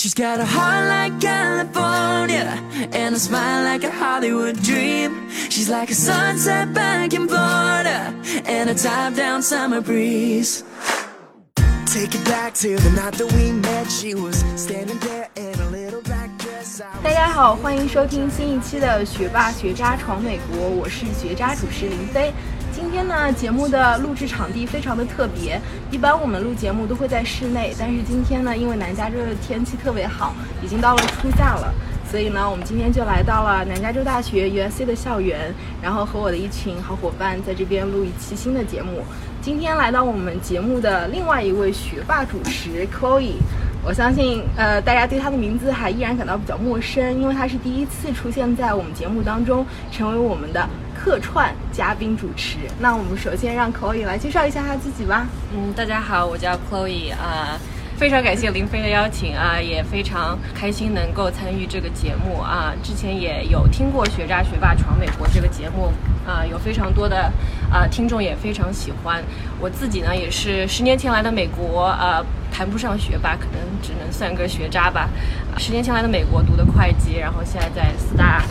She's got a heart like California and a smile like a Hollywood dream. She's like a sunset back in Florida and a top down summer breeze. Take it back to the night that we met. She was standing there in a little black dress. I 大家好，欢迎收听新一期的《学霸学渣闯美国》，我是学渣主持林飞。今天呢，节目的录制场地非常的特别，一般我们录节目都会在室内，但是今天呢，因为南加州的天气特别好，已经到了初夏了，所以呢，我们今天就来到了南加州大学 USC 的校园，然后和我的一群好伙伴在这边录一期新的节目。今天来到我们节目的另外一位学霸主持 Chloe。我相信，呃，大家对他的名字还依然感到比较陌生，因为他是第一次出现在我们节目当中，成为我们的客串嘉宾主持。那我们首先让口语来介绍一下他自己吧。嗯，大家好，我叫 Chloe 啊、非常感谢林飞的邀请啊，也非常开心能够参与这个节目啊。之前也有听过《学渣学霸闯美国》这个节目啊，有非常多的啊听众也非常喜欢。我自己呢也是十年前来的美国啊，谈不上学霸，可能只能算个学渣吧。十年前来的美国读的会计，然后现在在四大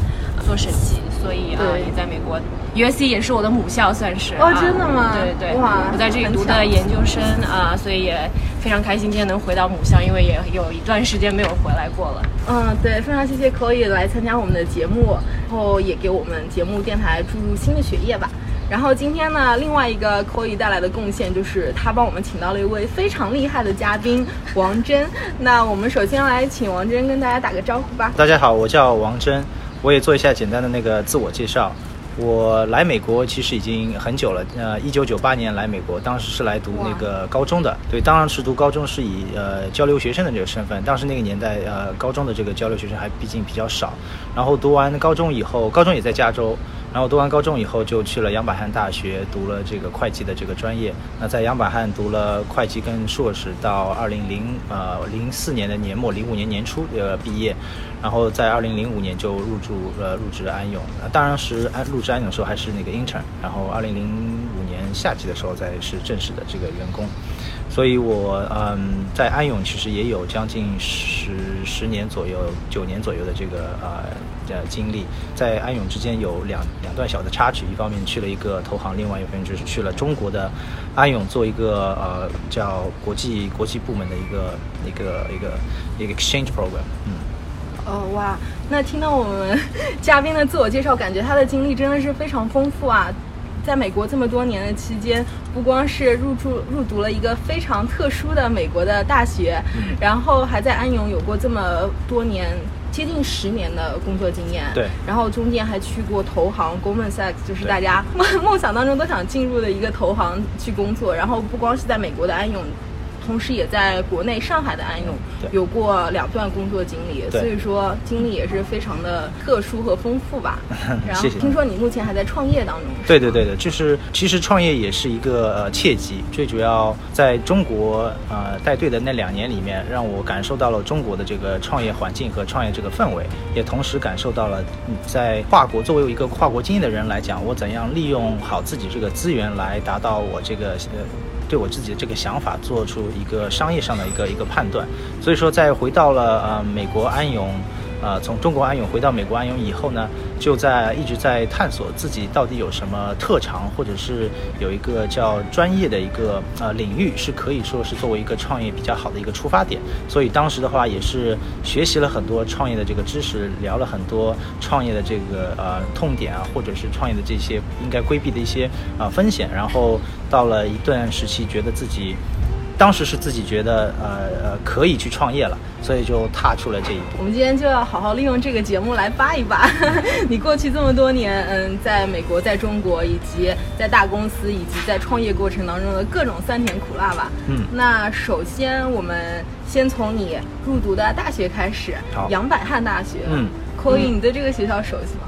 做审计，所以啊对也在美国 USC 也是我的母校，算是哦啊真的吗对对我在这里读的研究生啊，所以也非常开心今天能回到母校，因为也有一段时间没有回来过了。嗯，对，非常谢谢口语来参加我们的节目，然后也给我们节目电台注入新的血液吧。然后今天呢，另外一个 Koy 带来的贡献就是他帮我们请到了一位非常厉害的嘉宾王真。那我们首先来请王真跟大家打个招呼吧。大家好，我叫王真，我也做一下简单的那个自我介绍。我来美国其实已经很久了，呃，一九九八年来美国，当时是来读那个高中的。对，当时读高中是以呃交流学生的这个身份，当时那个年代呃高中的这个交流学生还毕竟比较少。然后读完高中以后，高中也在加州，然后读完高中以后就去了杨百翰大学读了这个会计的这个专业。那在杨百翰读了会计跟硕士，到二零零呃零四年的年末，零五年年初呃毕业，然后在二零零五年就入驻呃入职安永。当然是安入职安永的时候还是那个 intern，然后二零零五年夏季的时候才是正式的这个员工。所以我嗯在安永其实也有将近十十年左右、九年左右的这个呃呃经历，在安永之间有两两段小的插曲，一方面去了一个投行，另外一方面就是去了中国的安永做一个呃叫国际国际部门的一个一个一个一个 exchange program，嗯。哦哇，那听到我们 嘉宾的自我介绍，感觉他的经历真的是非常丰富啊。在美国这么多年的期间，不光是入住入读了一个非常特殊的美国的大学，嗯然后还在安永有过这么多年。接近十年的工作经验，对然后中间还去过投行 Goldman Sachs，就是大家梦 梦想当中都想进入的一个投行去工作。然后不光是在美国的安永，同时也在国内上海的安永有过两段工作经历，所以说经历也是非常的特殊和丰富吧。然后听说你目前还在创业当中，对对对对，就是其实创业也是一个呃契机，最主要在中国呃带队的那两年里面，让我感受到了中国的这个创业环境和创业这个氛围，也同时感受到了嗯在跨国作为一个跨国经验的人来讲，我怎样利用好自己这个资源来达到我这个呃。对我自己的这个想法做出一个商业上的一个一个判断，所以说在回到了呃美国安永，呃，从中国安永回到美国安永以后呢，就在一直在探索自己到底有什么特长，或者是有一个叫专业的一个呃领域，是可以说是作为一个创业比较好的一个出发点。所以当时的话也是学习了很多创业的这个知识，聊了很多创业的这个呃痛点啊，或者是创业的这些应该规避的一些啊、呃风险。然后到了一段时期，觉得自己。当时是自己觉得呃呃可以去创业了，所以就踏出了这一步。我们今天就要好好利用这个节目来扒一扒 你过去这么多年，嗯，在美国、在中国以及在大公司以及在创业过程当中的各种酸甜苦辣吧。嗯那首先我们先从你入读的大学开始，好杨百翰大学。嗯，口语，你对这个学校熟悉吗？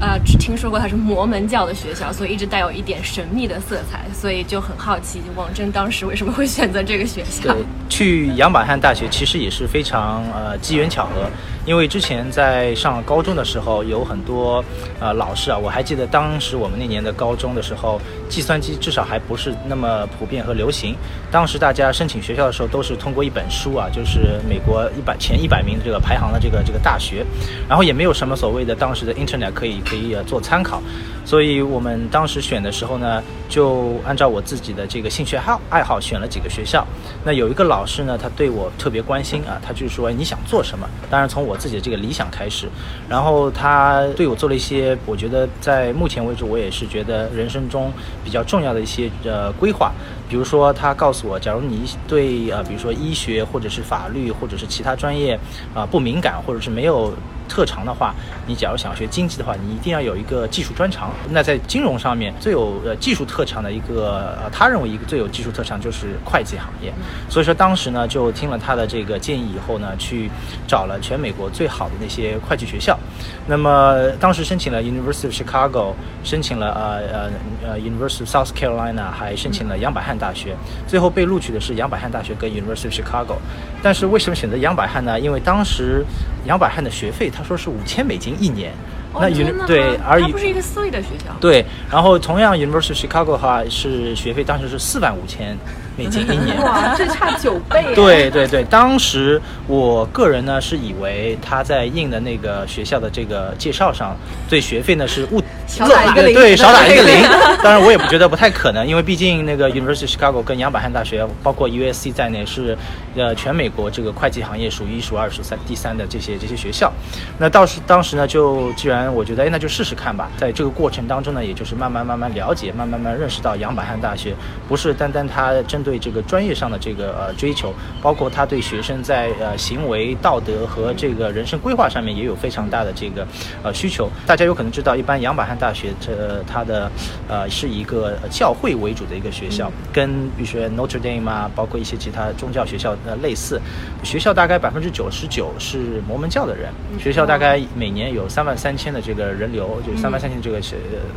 呃，只听说过它是摩门教的学校，所以一直带有一点神秘的色彩，所以就很好奇王真当时为什么会选择这个学校。去杨百翰大学其实也是非常呃机缘巧合。因为之前在上高中的时候，有很多呃老师啊，我还记得当时我们那年的高中的时候，计算机至少还不是那么普遍和流行。当时大家申请学校的时候，都是通过一本书啊，就是美国一百前一百名这个排行的这个这个大学，然后也没有什么所谓的当时的 Internet 可以可以做参考。所以我们当时选的时候呢，就按照我自己的这个兴趣爱好爱好选了几个学校。那有一个老师呢，他对我特别关心啊，他就说你想做什么？当然从我。自己的这个理想开始，然后他对我做了一些，我觉得在目前为止，我也是觉得人生中比较重要的一些呃规划。比如说，他告诉我，假如你对呃，比如说医学或者是法律或者是其他专业啊不敏感，或者是没有。特长的话，你假如想学经济的话，你一定要有一个技术专长。那在金融上面最有呃技术特长的一个，呃，他认为一个最有技术特长就是会计行业。所以说当时呢，就听了他的这个建议以后呢，去找了全美国最好的那些会计学校。那么当时申请了 University of Chicago，申请了呃呃呃 University of South Carolina，还申请了杨百翰大学。最后被录取的是杨百翰大学跟 University of Chicago。但是为什么选择杨百翰呢？因为当时杨百翰的学费。他说是五千美金一年，那对，而它不是一个私立的学校。对，然后同样 University Chicago 的话是学费当时是四万五千。美金一年，哇，这差九倍。对对对，当时我个人呢是以为他在印的那个学校的这个介绍上，对学费呢是误少打一个零，对少打一个零。当然我也不觉得不太可能，因为毕竟那个 University Chicago 跟杨百翰大学，包括 USC 在内是呃全美国这个会计行业数一数二数三第三的这些这些学校。那到时当时呢，就既然我觉得哎，那就试试看吧。在这个过程当中呢，也就是慢慢慢慢了解，慢慢慢认识到杨百翰大学不是单单它真。对这个专业上的这个呃追求，包括他对学生在呃行为道德和这个人生规划上面也有非常大的这个呃需求。大家有可能知道，一般杨百翰大学这它的呃是一个教会为主的一个学校，跟比如说 Notre Dame 啊，包括一些其他宗教学校呃类似。学校大概百分之九十九是摩门教的人，学校大概每年有三万三千的这个人流，就是三万三千这个学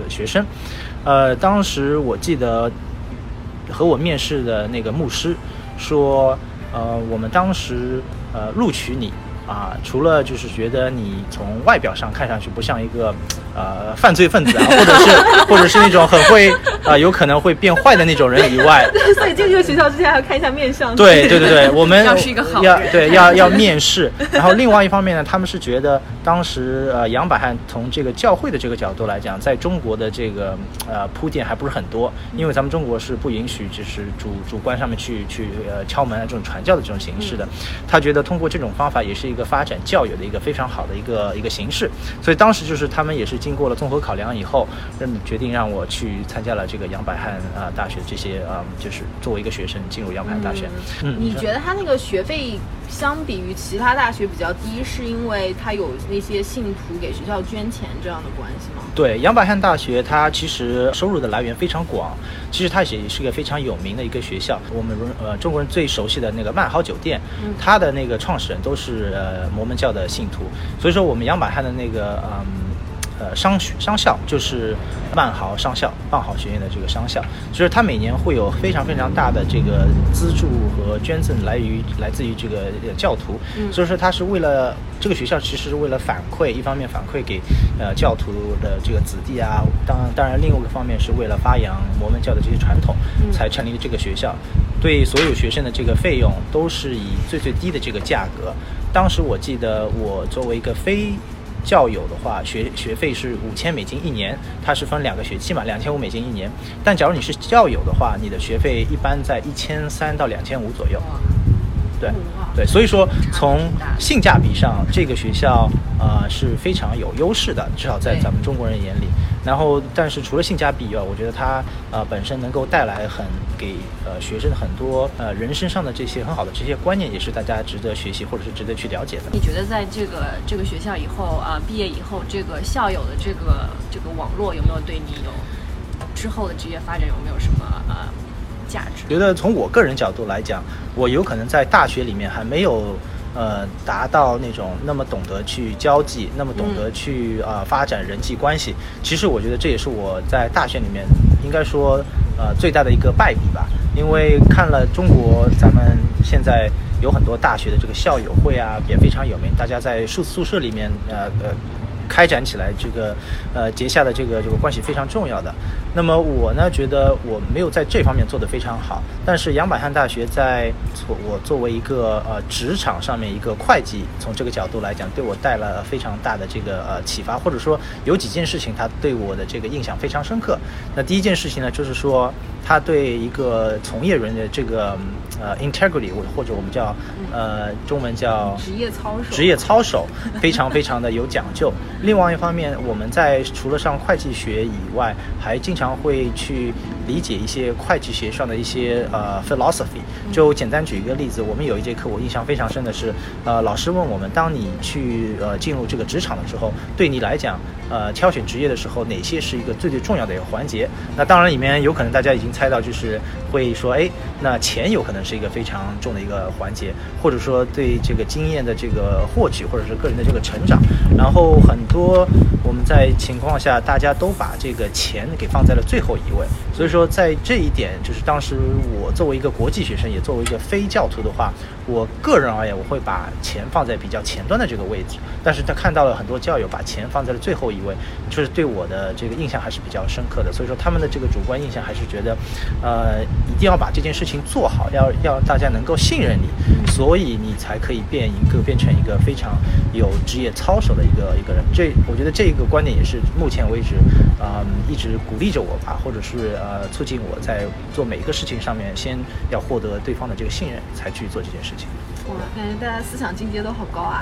学生。呃，当时我记得。和我面试的那个牧师说：“呃，我们当时呃录取你啊，除了就是觉得你从外表上看上去不像一个。”呃，犯罪分子啊，或者是 或者是那种很会啊，有可能会变坏的那种人以外，所以进这个学校之前还要看一下面相。对对对对，我们要是一个好要对要要面试。然后另外一方面呢，他们是觉得当时呃杨百翰从这个教会的这个角度来讲，在中国的这个呃铺垫还不是很多，因为咱们中国是不允许就是主主观上面去去呃敲门啊这种传教的这种形式的。他觉得通过这种方法也是一个发展教育的一个非常好的一个一个形式。所以当时就是他们也是。经过了综合考量以后，认决定让我去参加了这个杨百翰啊大学这些啊，就是作为一个学生进入杨百翰大学。嗯，你觉得他那个学费相比于其他大学比较低，是因为他有那些信徒给学校捐钱这样的关系吗？对，杨百翰大学它其实收入的来源非常广，其实它也是一个非常有名的一个学校。我们呃中国人最熟悉的那个曼豪酒店，它的那个创始人都是呃摩门教的信徒，所以说我们杨百翰的那个嗯。呃，商学商校就是万豪商校，万豪学院的这个商校，就是它每年会有非常非常大的这个资助和捐赠来于来自于这个教徒，所以说它是为了这个学校其实是为了反馈，一方面反馈给呃教徒的这个子弟啊，当当然另外一个方面是为了发扬摩门教的这些传统，才成立了这个学校，对所有学生的这个费用都是以最最低的这个价格，当时我记得我作为一个非。教友的话，学学费是五千美金一年，它是分两个学期嘛，两千五美金一年。但假如你是教友的话，你的学费一般在一千三到两千五左右。对对，所以说从性价比上，这个学校啊是非常有优势的，至少在咱们中国人眼里。然后，但是除了性价比以外，我觉得它呃本身能够带来很给呃学生很多呃人身上的这些很好的这些观念，也是大家值得学习或者是值得去了解的。你觉得在这个这个学校以后啊毕业以后，这个校友的这个这个网络有没有对你有之后的职业发展有没有什么呃价值？觉得从我个人角度来讲，我有可能在大学里面还没有。呃，达到那种那么懂得去交际，那么懂得去啊发展人际关系。其实我觉得这也是我在大学里面应该说呃最大的一个败笔吧。因为看了中国咱们现在有很多大学的这个校友会啊，也非常有名，大家在宿宿舍里面呃呃。开展起来，这个呃结下的这个这个关系非常重要的。那么我呢，觉得我没有在这方面做得非常好。但是杨百翰大学在我作为一个呃职场上面一个会计，从这个角度来讲，对我带了非常大的这个呃启发，或者说有几件事情，他对我的这个印象非常深刻。那第一件事情呢，就是说他对一个从业人的这个呃 integrity，或或者我们叫呃中文叫职业操守，职业操守 非常非常的有讲究。另外一方面，我们在除了上会计学以外，还经常会去理解一些会计学上的一些呃 philosophy。就简单举一个例子，我们有一节课我印象非常深的是，呃，老师问我们，当你去呃进入这个职场的时候，对你来讲，呃，挑选职业的时候，哪些是一个最最重要的一个环节？那当然里面有可能大家已经猜到，就是会说，哎，那钱有可能是一个非常重的一个环节，或者说对这个经验的这个获取，或者是个人的这个成长，然后很。多我们在情况下，大家都把这个钱给放在了最后一位，所以说在这一点，就是当时我作为一个国际学生，也作为一个非教徒的话，我个人而言，我会把钱放在比较前端的这个位置。但是他看到了很多教友把钱放在了最后一位，就是对我的这个印象还是比较深刻的。所以说他们的这个主观印象还是觉得，呃，一定要把这件事情做好，要要大家能够信任你，所以你才可以变一个变成一个非常有职业操守的一个一个人。这我觉得这个观点也是目前为止，嗯，一直鼓励着我吧，或者是呃，促进我在做每一个事情上面，先要获得对方的这个信任，才去做这件事情。哇，感觉大家思想境界都好高啊！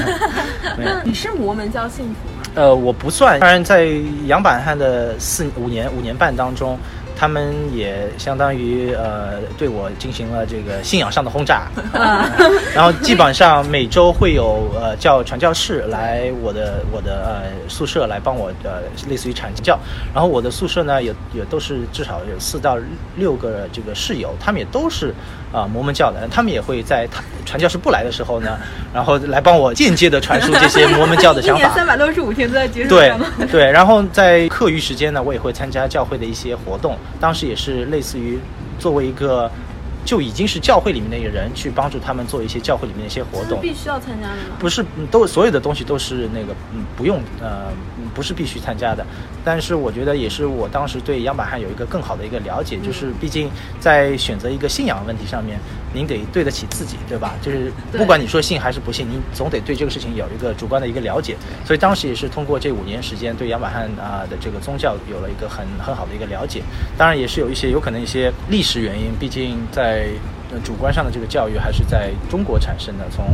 你是摩门教信徒吗？呃，我不算，当然在杨板汉的四五年五年半当中。他们也相当于呃对我进行了这个信仰上的轰炸，然后基本上每周会有呃叫传教士来我的我的呃宿舍来帮我呃类似于传教，然后我的宿舍呢也也都是至少有四到六个这个室友，他们也都是啊摩门教的，他们也会在他传教士不来的时候呢，然后来帮我间接的传输这些 摩门教的想法。三百六十五天都在接受。对对，然后在课余时间呢，我也会参加教会的一些活动。当时也是类似于作为一个就已经是教会里面的一个人，去帮助他们做一些教会里面的一些活动。必须要参加的吗？不是，都所有的东西都是那个嗯，不用呃，不是必须参加的。但是我觉得也是我当时对杨百翰有一个更好的一个了解，就是毕竟在选择一个信仰问题上面。您得对得起自己，对吧？就是不管你说信还是不信，您总得对这个事情有一个主观的一个了解。所以当时也是通过这五年时间，对杨百翰啊的这个宗教有了一个很很好的一个了解。当然也是有一些有可能一些历史原因，毕竟在主观上的这个教育还是在中国产生的。从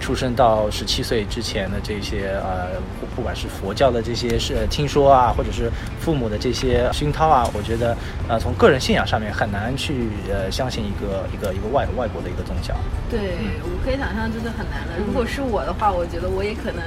出生到十七岁之前的这些呃，不管是佛教的这些是听说啊，或者是父母的这些熏陶啊，我觉得呃，从个人信仰上面很难去呃相信一个 一个一个外外国的一个宗教。对，我可以想象这是很难的。如果是我的话，我觉得我也可能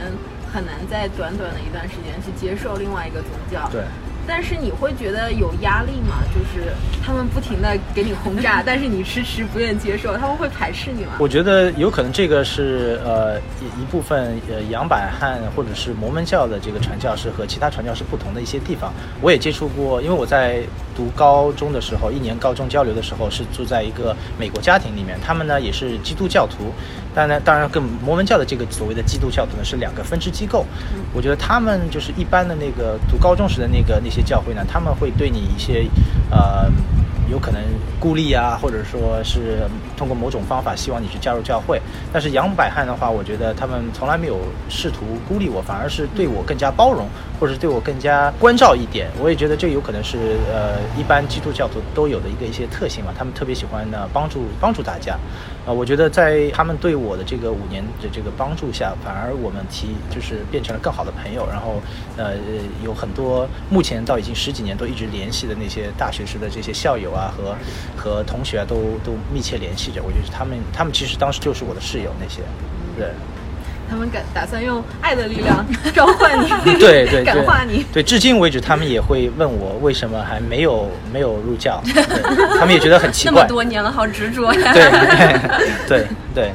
很难在短短的一段时间去接受另外一个宗教。对。但是你会觉得有压力吗？就是他们不停的给你轰炸，但是你迟迟不愿接受，他们会排斥你吗？我觉得有可能这个是呃一一部分呃杨百翰或者是摩门教的这个传教士和其他传教士不同的一些地方。我也接触过，因为我在读高中的时候，一年高中交流的时候是住在一个美国家庭里面，他们呢也是基督教徒。但呢，当然跟摩门教的这个所谓的基督教徒呢是两个分支机构。我觉得他们就是一般的那个读高中时的那个那些教会呢，他们会对你一些，呃。有可能孤立啊，或者说是通过某种方法希望你去加入教会。但是杨百翰的话，我觉得他们从来没有试图孤立我，反而是对我更加包容，或者是对我更加关照一点。我也觉得这有可能是呃一般基督教徒都有的一个一些特性嘛，他们特别喜欢呢帮助帮助大家。啊，我觉得在他们对我的这个五年的这个帮助下，反而我们提就是变成了更好的朋友。然后呃有很多目前到已经十几年都一直联系的那些大学时的这些校友。啊，和和同学都都密切联系着，我觉得他们他们其实当时就是我的室友那些，对。他们敢打算用爱的力量 召唤你，对对感化你。对，至今为止他们也会问我为什么还没有没有入教，他们也觉得很奇怪。那么多年了，好执着呀。对对对。对，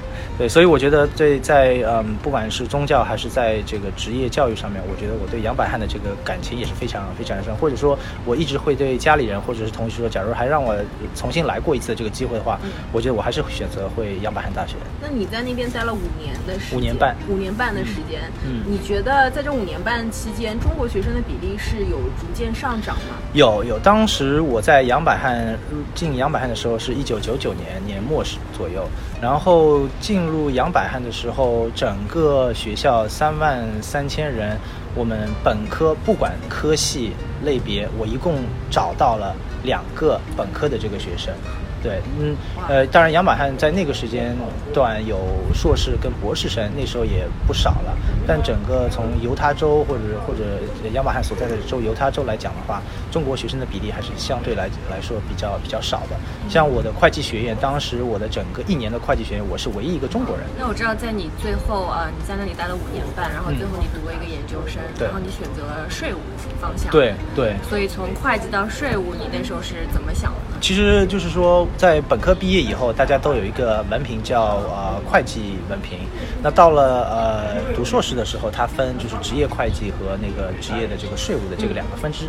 所以我觉得对在嗯，不管是宗教还是在这个职业教育上面，我觉得我对杨百翰的这个感情也是非常非常深，或者说我一直会对家里人或者是同学说，假如还让我重新来过一次这个机会的话，我觉得我还是会选择会杨百翰大学。那你在那边待了五年的时间，五年半，五年半的时间，嗯，你觉得在这五年半期间，中国学生的比例是有逐渐上涨吗？有有，当时我在杨百翰进杨百翰的时候是一九九九年年末时左右，然后进入杨百翰的时候，整个学校三万三千人，我们本科不管科系类别，我一共找到了两个本科的这个学生。对，嗯，呃，当然，杨百翰在那个时间段有硕士跟博士生，那时候也不少了。但整个从犹他州或者或者杨百翰所在的州犹他州来讲的话，中国学生的比例还是相对来来说比较比较少的。像我的会计学院，当时我的整个一年的会计学院，我是唯一一个中国人。那我知道，在你最后啊，你在那里待了五年半，然后最后你读了一个研究生，然后你选择了税务方向。对对。所以从会计到税务，你那时候是怎么想的呢？其实就是说。在本科毕业以后，大家都有一个文凭叫呃会计文凭。那到了呃读硕士的时候，它分就是职业会计和那个职业的这个税务的这个两个分支。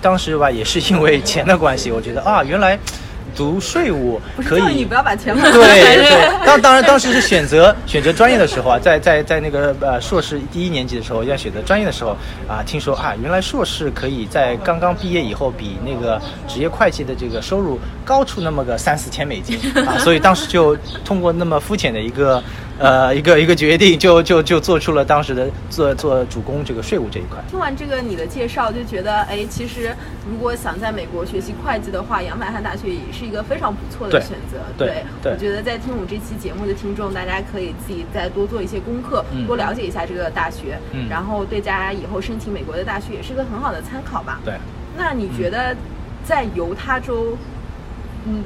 当时吧，也是因为钱的关系，我觉得啊，原来。读税务可以，你不要把钱对对。当当然 当时是选择选择专业的时候啊，在在在那个呃硕士第一年级的时候要选择专业的时候啊，听说啊，原来硕士可以在刚刚毕业以后比那个职业会计的这个收入高出那么个三四千美金啊，所以当时就通过那么肤浅的一个。呃，一个一个决定，就就就做出了当时的做做主攻这个税务这一块。听完这个你的介绍，就觉得哎，其实如果想在美国学习会计的话，杨百翰大学也是一个非常不错的选择。对，我觉得在听我们这期节目的听众，大家可以自己再多做一些功课，多了解一下这个大学，然后对大家以后申请美国的大学也是个很好的参考吧。对。那你觉得在犹他州？嗯，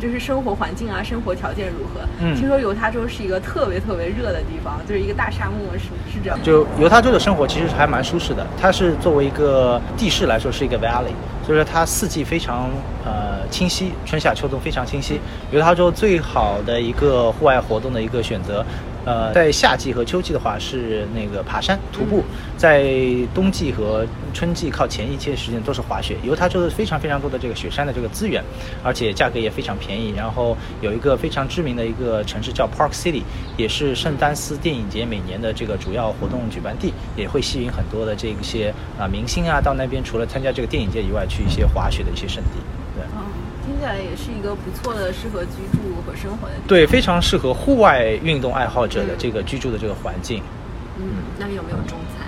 就是生活环境啊，生活条件如何？嗯，听说犹他州是一个特别特别热的地方，就是一个大沙漠，是是这样。就犹他州的生活其实还蛮舒适的，它是作为一个地势来说是一个 valley，所以说它四季非常呃清晰，春夏秋冬非常清晰。犹他州最好的一个户外活动的一个选择。呃，在夏季和秋季的话是那个爬山徒步，在冬季和春季靠前一些时间都是滑雪。犹他州非常非常多的这个雪山的这个资源，而且价格也非常便宜。然后有一个非常知名的一个城市叫 Park City，也是圣丹斯电影节每年的这个主要活动举办地，也会吸引很多的这些啊明星啊到那边除了参加这个电影节以外，去一些滑雪的一些圣地。起来也是一个不错的适合居住和生活的。对，非常适合户外运动爱好者的这个居住的这个环境。嗯，那里有没有中餐？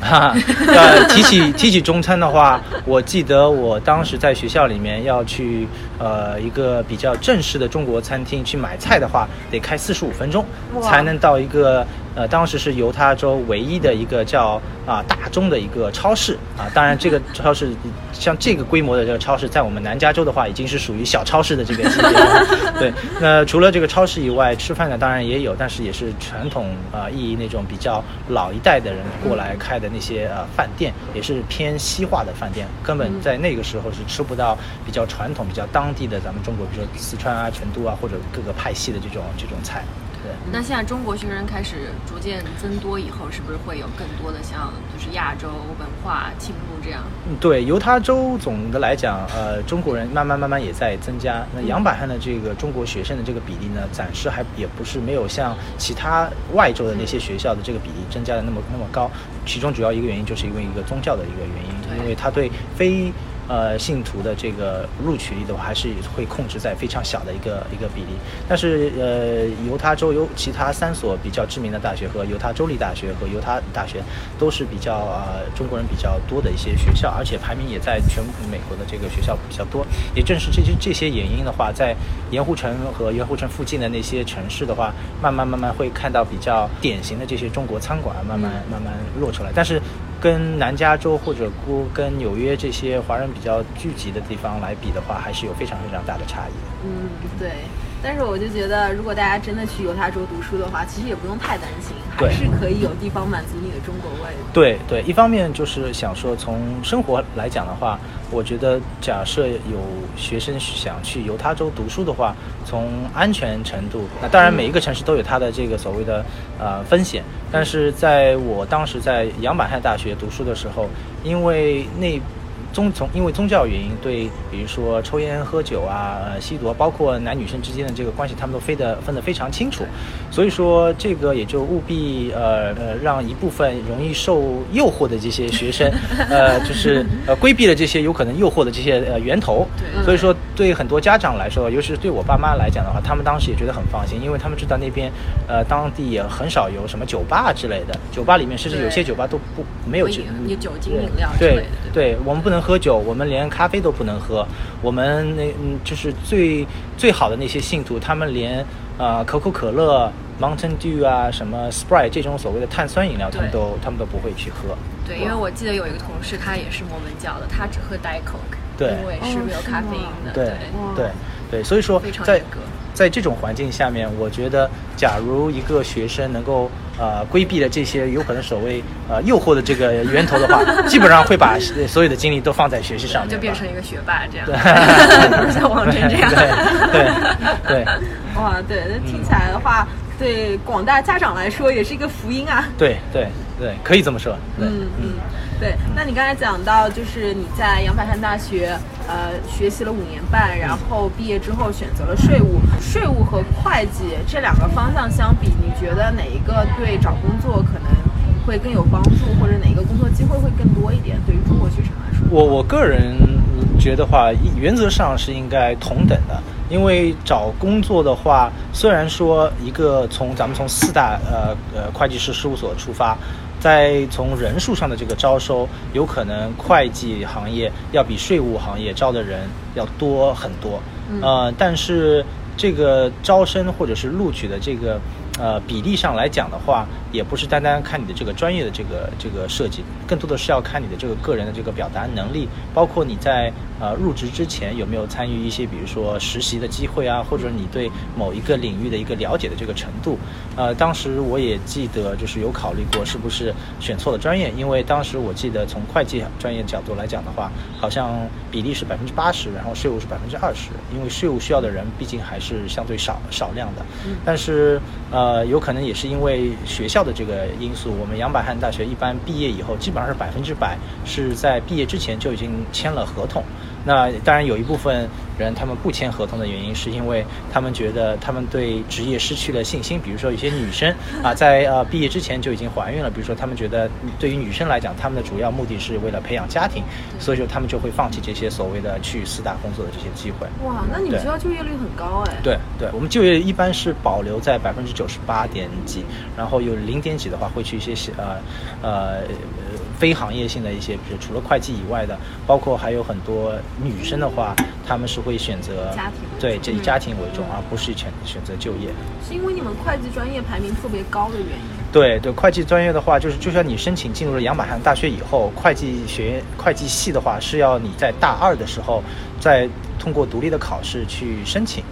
哈，呃，提起提起中餐的话，我记得我当时在学校里面要去呃一个比较正式的中国餐厅去买菜的话，得开四十五分钟才能到一个。呃，当时是犹他州唯一的一个叫啊大中的一个超市啊，当然这个超市像这个规模的这个超市，在我们南加州的话，已经是属于小超市的这个级别了。对，那除了这个超市以外，吃饭的当然也有，但是也是传统啊意义那种比较老一代的人过来开的那些呃饭店，也是偏西化的饭店，根本在那个时候是吃不到比较传统、比较当地的咱们中国，比如说四川啊、成都啊或者各个派系的这种这种菜。那现在中国学生开始逐渐增多以后，是不是会有更多的像就是亚洲文化侵入这样？嗯，对，犹他州总的来讲，呃，中国人慢慢慢慢也在增加。那杨百翰的这个中国学生的这个比例呢，暂时还也不是没有像其他外州的那些学校的这个比例增加的那么那么高。其中主要一个原因就是因为一个宗教的一个原因，因为他对非。呃，信徒的这个录取率的话，还是会控制在非常小的一个一个比例。但是，呃，犹他州有其他三所比较知名的大学和犹他州立大学和犹他大学，都是比较呃中国人比较多的一些学校，而且排名也在全美国的这个学校比较多。也正是这些这些原因的话，在盐湖城和盐湖城附近的那些城市的话，慢慢慢慢会看到比较典型的这些中国餐馆慢慢慢慢落出来。但是。跟南加州或者跟纽约这些华人比较聚集的地方来比的话，还是有非常非常大的差异。嗯，对。但是我就觉得，如果大家真的去犹他州读书的话，其实也不用太担心，还是可以有地方满足你的中国味的。对对，一方面就是想说，从生活来讲的话，我觉得假设有学生想去犹他州读书的话，从安全程度，那当然每一个城市都有它的这个所谓的呃风险，但是在我当时在杨百翰大学读书的时候，因为那宗从因为宗教原因，对比如说抽烟、喝酒啊、呃吸毒啊，包括男女生之间的这个关系，他们都分得分得非常清楚。所以说，这个也就务必呃呃让一部分容易受诱惑的这些学生，呃就是呃规避了这些有可能诱惑的这些呃源头。对所以说，对很多家长来说，尤其是对我爸妈来讲的话，他们当时也觉得很放心，因为他们知道那边呃当地也很少有什么酒吧之类的，酒吧里面甚至有些酒吧都不没有会酒有酒精饮料之类的对对，我们不能喝酒，我们连咖啡都不能喝。我们那嗯，就是最最好的那些信徒，他们连呃可口可乐、Mountain Dew 啊、什么 Sprite 这种所谓的碳酸饮料，他们都他们都不会去喝。对，因为我记得有一个同事，他也是摩门教的，他只喝 Diet Coke，对因为是没有咖啡因的。对对对，所以说在在这种环境下面，我觉得，假如一个学生能够呃规避了这些有可能所谓呃诱惑的这个源头的话，基本上会把所有的精力都放在学习上面，就变成一个学霸这样，对 像王真这样。对对对哇，对，那听起来的话，对广大家长来说也是一个福音啊。对对对，可以这么说。对嗯嗯，对。那你刚才讲到，就是你在杨百翰大学呃学习了五年半，然后毕业之后选择了税务。税务和会计这两个方向相比，你觉得哪一个对找工作可能会更有帮助，或者哪一个工作机会会更多一点？对于中国学生来说，我我个人觉得话，原则上是应该同等的，因为找工作的话，虽然说一个从咱们从四大呃呃会计师事务所出发，在从人数上的这个招收，有可能会计行业要比税务行业招的人要多很多，呃，但是这个招生或者是录取的这个呃比例上来讲的话，也不是单单看你的这个专业的这个这个设计，更多的是要看你的这个个人的这个表达能力，包括你在呃入职之前有没有参与一些，比如说实习的机会啊，或者你对某一个领域的一个了解的这个程度。呃，当时我也记得就是有考虑过是不是选错了专业，因为当时我记得从会计专业角度来讲的话，好像比例是百分之八十，然后税务是百分之二十，因为税务需要的人毕竟还是相对少少量的。但是呃，有可能也是因为学校的这个因素，我们杨百翰大学一般毕业以后，基本上是百分之百是在毕业之前就已经签了合同。那当然有一部分人他们不签合同的原因，是因为他们觉得他们对职业失去了信心。比如说有些女生 啊，在呃毕业之前就已经怀孕了，比如说他们觉得对于女生来讲，他们的主要目的是为了培养家庭，所以说他们就会放弃这些所谓的去四大工作的这些机会。哇，那你们对学校就业率很高哎。对对，我们就业一般是保留在百分之九十八点几，然后有零点几的话会去一些小呃呃非行业性的一些，比如除了会计以外的，包括还有很多女生的话，她们是会选择家庭对主以家庭为重，而不是选选择就业。是因为你们会计专业排名特别高的原因。对对，会计专业的话，就是就像你申请进入了杨百翰大学以后，会计学院会计系的话，是要你在大二的时候，再通过独立的考试去申请，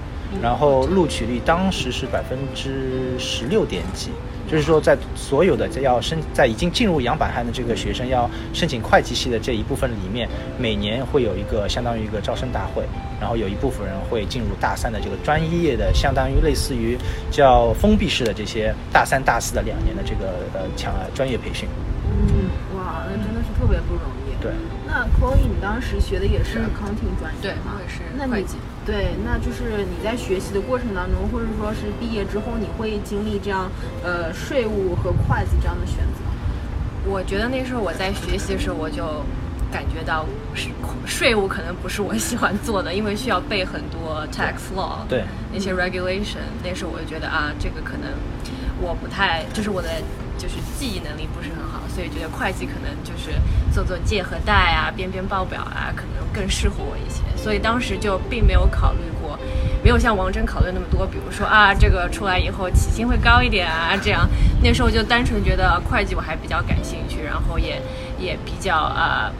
然后录取率当时是百分之十六点几。就是说，在所有的要申在已经进入杨百翰的这个学生要申请会计系的这一部分里面，每年会有一个相当于一个招生大会，然后有一部分人会进入大三的这个专业的，相当于类似于叫封闭式的这些大三、大四的两年的这个呃强呃专业培训。嗯，哇，那真的是特别不容易。对，那 Chloe，你当时学的也是 accounting 专业对吗？我也是那你会计对，那就是你在学习的过程当中，或者说是毕业之后，你会经历这样呃税务和会计这样的选择。我觉得那时候我在学习的时候，我就感觉到税税务可能不是我喜欢做的，因为需要背很多 tax law，对那些 regulation。那时候我就觉得啊，这个可能我不太，就是我的就是记忆能力不是很好，所以觉得会计可能就是做做借和贷啊、编编报表啊，可能更适合我一些。所以当时就并没有考虑过，没有像王真考虑那么多，比如说啊，这个出来以后起薪会高一点啊，这样。那时候就单纯觉得会计我还比较感兴趣，然后也也比较啊。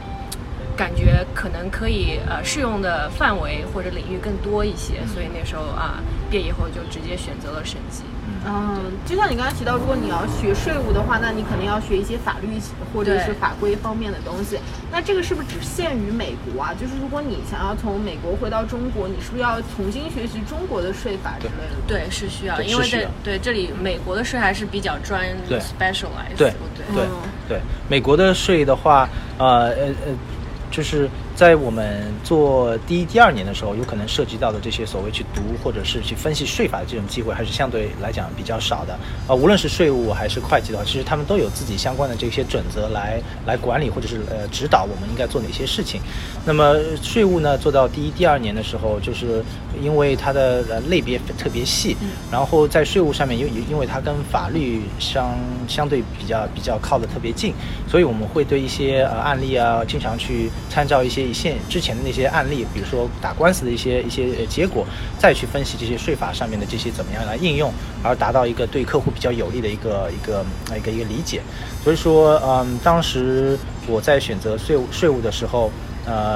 感觉可能可以呃适用的范围或者领域更多一些，所以那时候啊毕业以后就直接选择了审计。嗯，就像你刚才提到，如果你要学税务的话，那你肯定要学一些法律或者是法规方面的东西。那这个是不是只限于美国啊？就是如果你想要从美国回到中国，你是不是要重新学习中国的税法之类的？对，是需要，因为在对这里美国的税还是比较专对 specialized，对对对，美国的税的话，呃呃呃，就是在我们做第一、第二年的时候，有可能涉及到的这些所谓去读或者是去分析税法的这种机会，还是相对来讲比较少的。啊、无论是税务还是会计的话，其实他们都有自己相关的这些准则来来管理或者是呃指导我们应该做哪些事情。那么税务呢，做到第一、第二年的时候，就是因为它的呃类别特别细，然后在税务上面，因因因为它跟法律相相对比较比较靠的特别近，所以我们会对一些呃案例啊，经常去参照一些现之前的那些案例，比如说打官司的一些一些结果，再去分析这些税法上面的这些怎么样来应用，而达到一个对客户比较有利的一个一个一个一个理解。所以说，嗯，当时我在选择税务税务的时候。呃，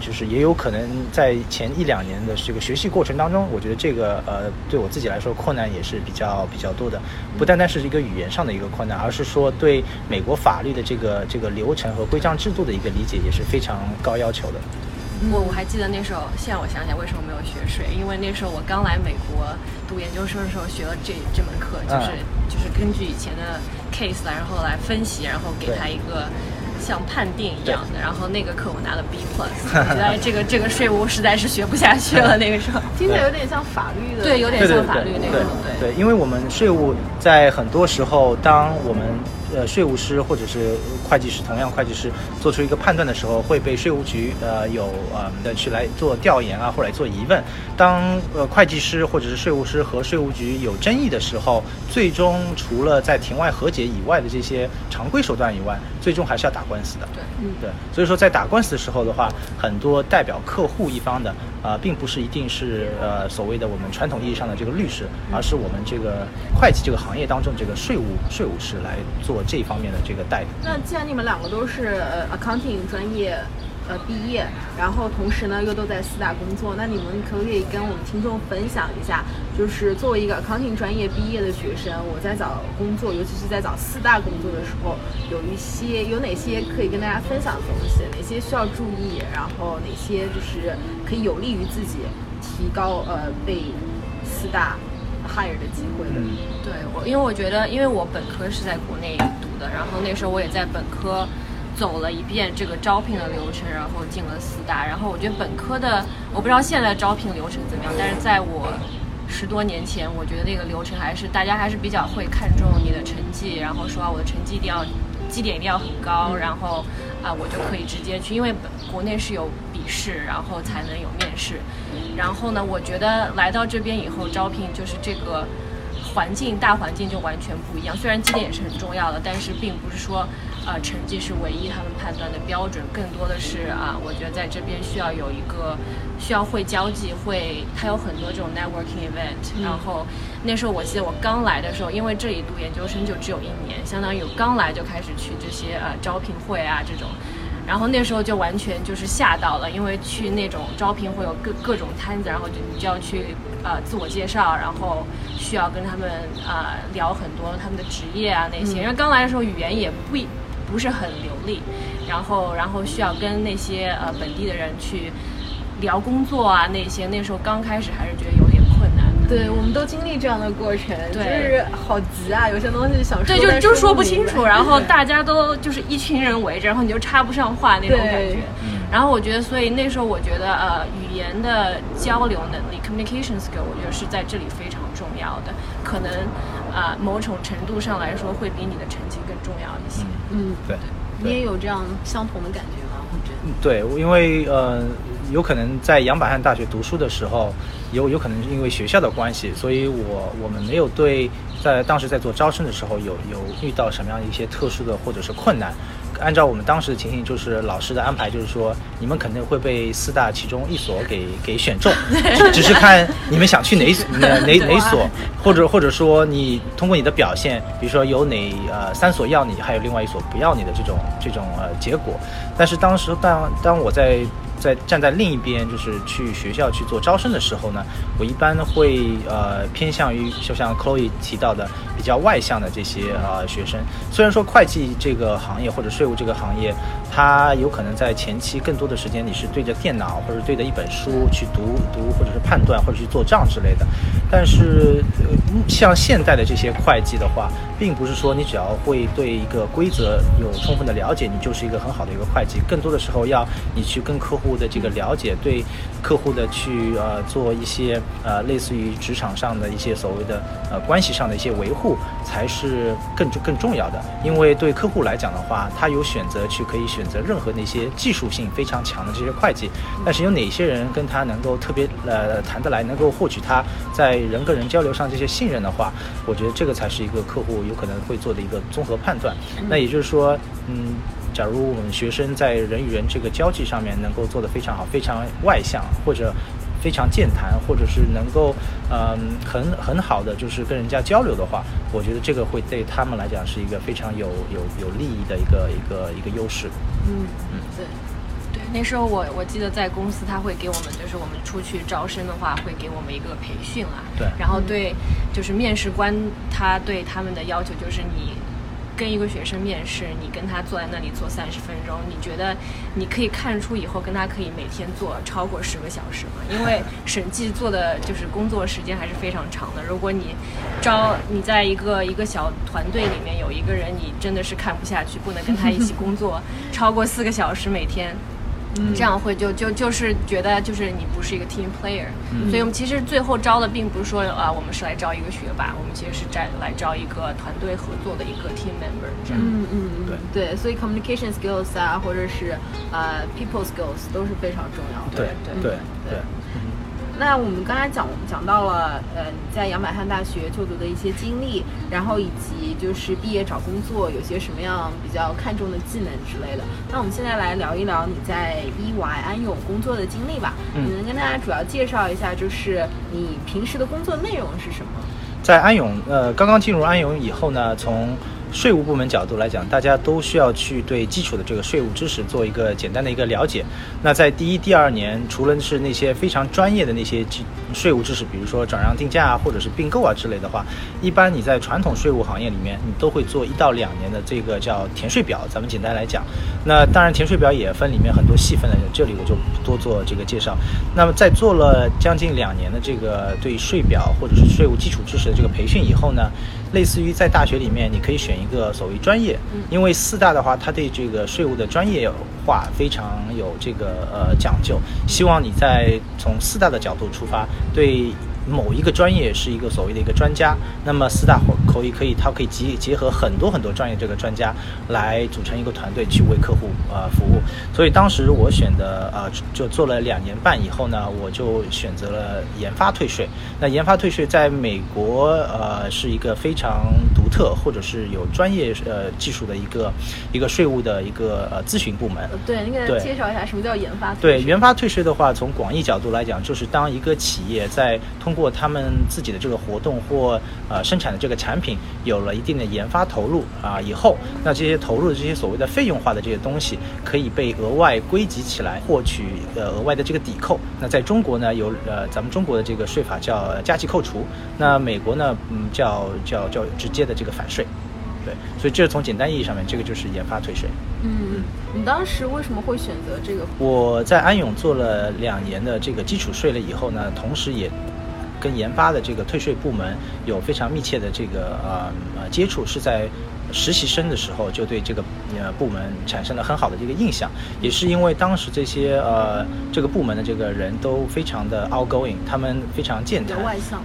就是也有可能在前一两年的这个学习过程当中，我觉得这个呃对我自己来说困难也是比较比较多的，不单单是一个语言上的一个困难，而是说对美国法律的这个这个流程和规章制度的一个理解也是非常高要求的。我我还记得那时候，现在我想起来为什么没有学税，因为那时候我刚来美国读研究生的时候学了这这门课，就是、嗯。就是根据以前的 case 来，然后来分析，然后给他一个像判定一样的，然后那个课我拿了 B plus，我觉得哎这个这个税务实在是学不下去了，那个时候。听起来有点像法律的，对有点对对对像法律那对种对，因为我们税务在很多时候，当我们呃税务师或者是会计师，同样会计师做出一个判断的时候，会被税务局呃有呃的去来做调研啊，或者做疑问。当呃会计师或者是税务师和税务局有争议的时候，最终除了在庭外和解以外的这些常规手段以外，最终还是要打官司的。对，嗯对，所以说在打官司的时候的话，很多代表客户一方的，呃，并不是一定是呃所谓的我们传统意义上的这个律师，而是我们这个会计这个行业当中这个税务税务师来做这方面的这个代理。那既然你们两个都是 accounting 专业呃毕业，然后同时呢又都在四大工作，那你们可不可以跟我们听众分享一下，就是作为一个 accounting 专业毕业的学生，我在找工作，尤其是在找四大工作的时候，有一些有哪些可以跟大家分享的东西，哪些需要注意，然后哪些就是可以有利于自己提高呃被四大 hire 的机会的。对我，因为我觉得，因为我本科是在国内读的，然后那时候我也在本科走了一遍这个招聘的流程，然后进了四大。然后我觉得本科的，我不知道现在招聘流程怎么样，但是在我十多年前，我觉得那个流程还是大家还是比较会看重你的成绩，然后说啊我的成绩一定要绩点一定要很高，然后啊我就可以直接去，因为国内是有笔试，然后才能有面试。然后呢，我觉得来到这边以后，招聘就是这个环境大环境就完全不一样。虽然绩点也是很重要的，但是并不是说呃成绩是唯一他们判断的标准，更多的是啊，我觉得在这边需要有一个需要会交际，会它有很多这种 networking event。然后那时候我记得我刚来的时候，因为这里读研究生就只有一年，相当于我刚来就开始去这些呃招聘会啊这种。然后那时候就完全就是吓到了，因为去那种招聘会有各各种摊子，然后就你就要去呃自我介绍，然后需要跟他们啊、呃聊很多他们的职业啊那些。因为刚来的时候语言也不一不是很流利，然后然后需要跟那些呃本地的人去聊工作啊那些。那时候刚开始还是觉得有点困难。对，我们都经历这样的过程，就是好急啊，有些东西想说，对，就就说不清楚，然后大家都就是一群人围着，然后你就插不上话那种感觉。然后我觉得，所以那时候我觉得，呃，语言的交流能力 （communication skill） 我觉得是在这里非常重要的，可能啊、某种程度上来说会比你的成绩更重要一些。嗯，对，你也有这样相同的感觉吗？对，因为呃，有可能在杨百翰大学读书的时候，有有可能是因为学校的关系，所以我我们没有对在当时在做招生的时候有有遇到什么样一些特殊的或者是困难。按照我们当时的情形，就是老师的安排，就是说你们肯定会被四大其中一所给给选中，只 只是看你们想去哪哪 哪哪所，或者或者说你通过你的表现，比如说有哪呃三所要你，还有另外一所不要你的这种这种呃结果。但是当时当当我在在站在另一边，就是去学校去做招生的时候呢，我一般会呃偏向于就像 Chloe 提到的比较外向的这些呃学生。虽然说会计这个行业或者税务这个行业，它有可能在前期更多的时间你是对着电脑或者对着一本书去读读或者是判断或者去做账之类的。但是呃像现代的这些会计的话，并不是说你只要会对一个规则有充分的了解，你就是一个很好的一个会计。更多的时候要你去跟客户的这个了解，对客户的去呃做一些呃类似于职场上的一些所谓的呃关系上的一些维护，才是更更重要的。因为对客户来讲的话，他有选择去可以选择任何那些技术性非常强的这些会计，但是有哪些人跟他能够特别呃谈得来，能够获取他在人跟人交流上这些信任的话，我觉得这个才是一个客户有可能会做的一个综合判断。那也就是说，嗯。假如我们学生在人与人这个交际上面能够做得非常好，非常外向，或者非常健谈，或者是能够嗯很很好的就是跟人家交流的话，我觉得这个会对他们来讲是一个非常有有有利益的一个一个一个优势。嗯嗯，对。对，那时候我我记得在公司他会给我们，就是我们出去招生的话，会给我们一个培训啊。对。然后对，就是面试官他对他们的要求就是你。跟一个学生面试，你跟他坐在那里坐三十分钟，你觉得你可以看出以后跟他可以每天做超过十个小时吗？因为 审计做的就是工作时间还是非常长的。如果你招你在一个一个小团队里面有一个人，你真的是看不下去，不能跟他一起工作 超过四个小时每天。这样会就就就是觉得就是你不是一个 team player，所以我们其实最后招的并不是说啊我们是来招一个学霸，我们其实是在来招一个团队合作的一个 team member。嗯嗯嗯，对对，所以 communication skills 啊，或者是呃 people skills 都是非常重要的。对对对对。那我们刚才讲讲到了，呃，在杨百翰大学就读的一些经历，然后以及就是毕业找工作有些什么样比较看重的技能之类的。那我们现在来聊一聊你在 EY 安永工作的经历吧。嗯。你能跟大家主要介绍一下，就是你平时的工作内容是什么？在安永，呃，刚刚进入安永以后呢，从税务部门角度来讲，大家都需要去对基础的这个税务知识做一个简单的一个了解。那在第一、第二年，除了是那些非常专业的那些税务知识，比如说转让定价啊，或者是并购啊之类的话，一般你在传统税务行业里面，你都会做一到两年的这个叫填税表。咱们简单来讲，那当然填税表也分里面很多细分的，这里我就不多做这个介绍。那么在做了将近两年的这个对税表或者是税务基础知识的这个培训以后呢？类似于在大学里面，你可以选一个所谓专业，因为四大的话，它对这个税务的专业化非常有这个呃讲究。希望你在从四大的角度出发，对。某一个专业是一个所谓的一个专家，那么四大口译可以，它可以结结合很多很多专业这个专家来组成一个团队去为客户呃服务。所以当时我选的呃就做了两年半以后呢，我就选择了研发退税。那研发退税在美国呃是一个非常独特或者是有专业呃技术的一个一个税务的一个呃咨询部门。对，你给他介绍一下什么叫研发？对，研发退税的话，从广义角度来讲，就是当一个企业在通过他们自己的这个活动或呃生产的这个产品有了一定的研发投入啊以后，那这些投入的这些所谓的费用化的这些东西可以被额外归集起来，获取呃额外的这个抵扣。那在中国呢，有呃咱们中国的这个税法叫加计扣除，那美国呢，嗯叫叫叫直接的这个返税。对，所以这是从简单意义上面，这个就是研发退税。嗯，你当时为什么会选择这个？我在安永做了两年的这个基础税了以后呢，同时也。跟研发的这个退税部门有非常密切的这个呃呃接触，是在。实习生的时候就对这个呃部门产生了很好的这个印象，也是因为当时这些呃这个部门的这个人都非常的 outgoing，他们非常健谈，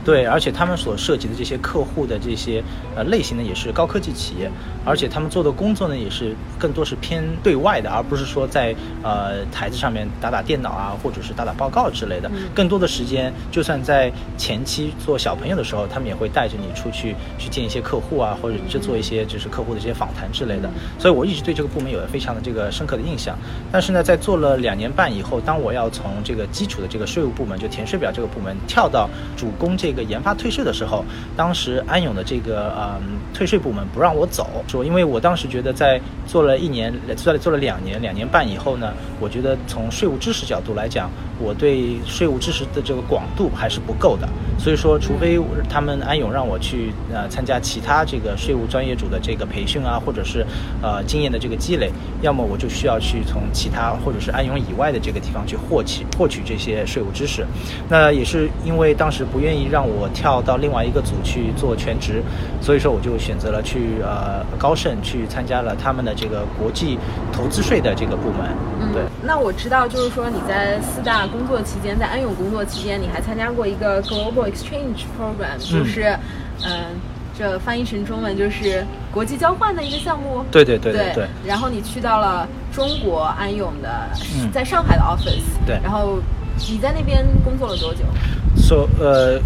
对，而且他们所涉及的这些客户的这些呃类型呢也是高科技企业，而且他们做的工作呢也是更多是偏对外的，而不是说在呃台子上面打打电脑啊或者是打打报告之类的，更多的时间就算在前期做小朋友的时候，他们也会带着你出去去见一些客户啊，或者去做一些就是。客户的这些访谈之类的，所以我一直对这个部门有了非常的这个深刻的印象。但是呢，在做了两年半以后，当我要从这个基础的这个税务部门，就填税表这个部门跳到主攻这个研发退税的时候，当时安永的这个嗯退税部门不让我走，说因为我当时觉得在做了一年，做了做了两年，两年半以后呢，我觉得从税务知识角度来讲，我对税务知识的这个广度还是不够的，所以说，除非他们安永让我去呃参加其他这个税务专业组的这个培训啊，或者是呃经验的这个积累，要么我就需要去从其他或者是安永以外的这个地方去获取获取这些税务知识。那也是因为当时不愿意让我跳到另外一个组去做全职，所以说我就选择了去呃高盛去参加了他们的这个国际投资税的这个部门。嗯对，那我知道，就是说你在四大工作期间，在安永工作期间，你还参加过一个 Global Exchange Program，就是嗯、这翻译成中文就是国际交换的一个项目。对对对对对对然后你去到了中国安永的，嗯在上海的 office。对然后你在那边工作了多久？So 呃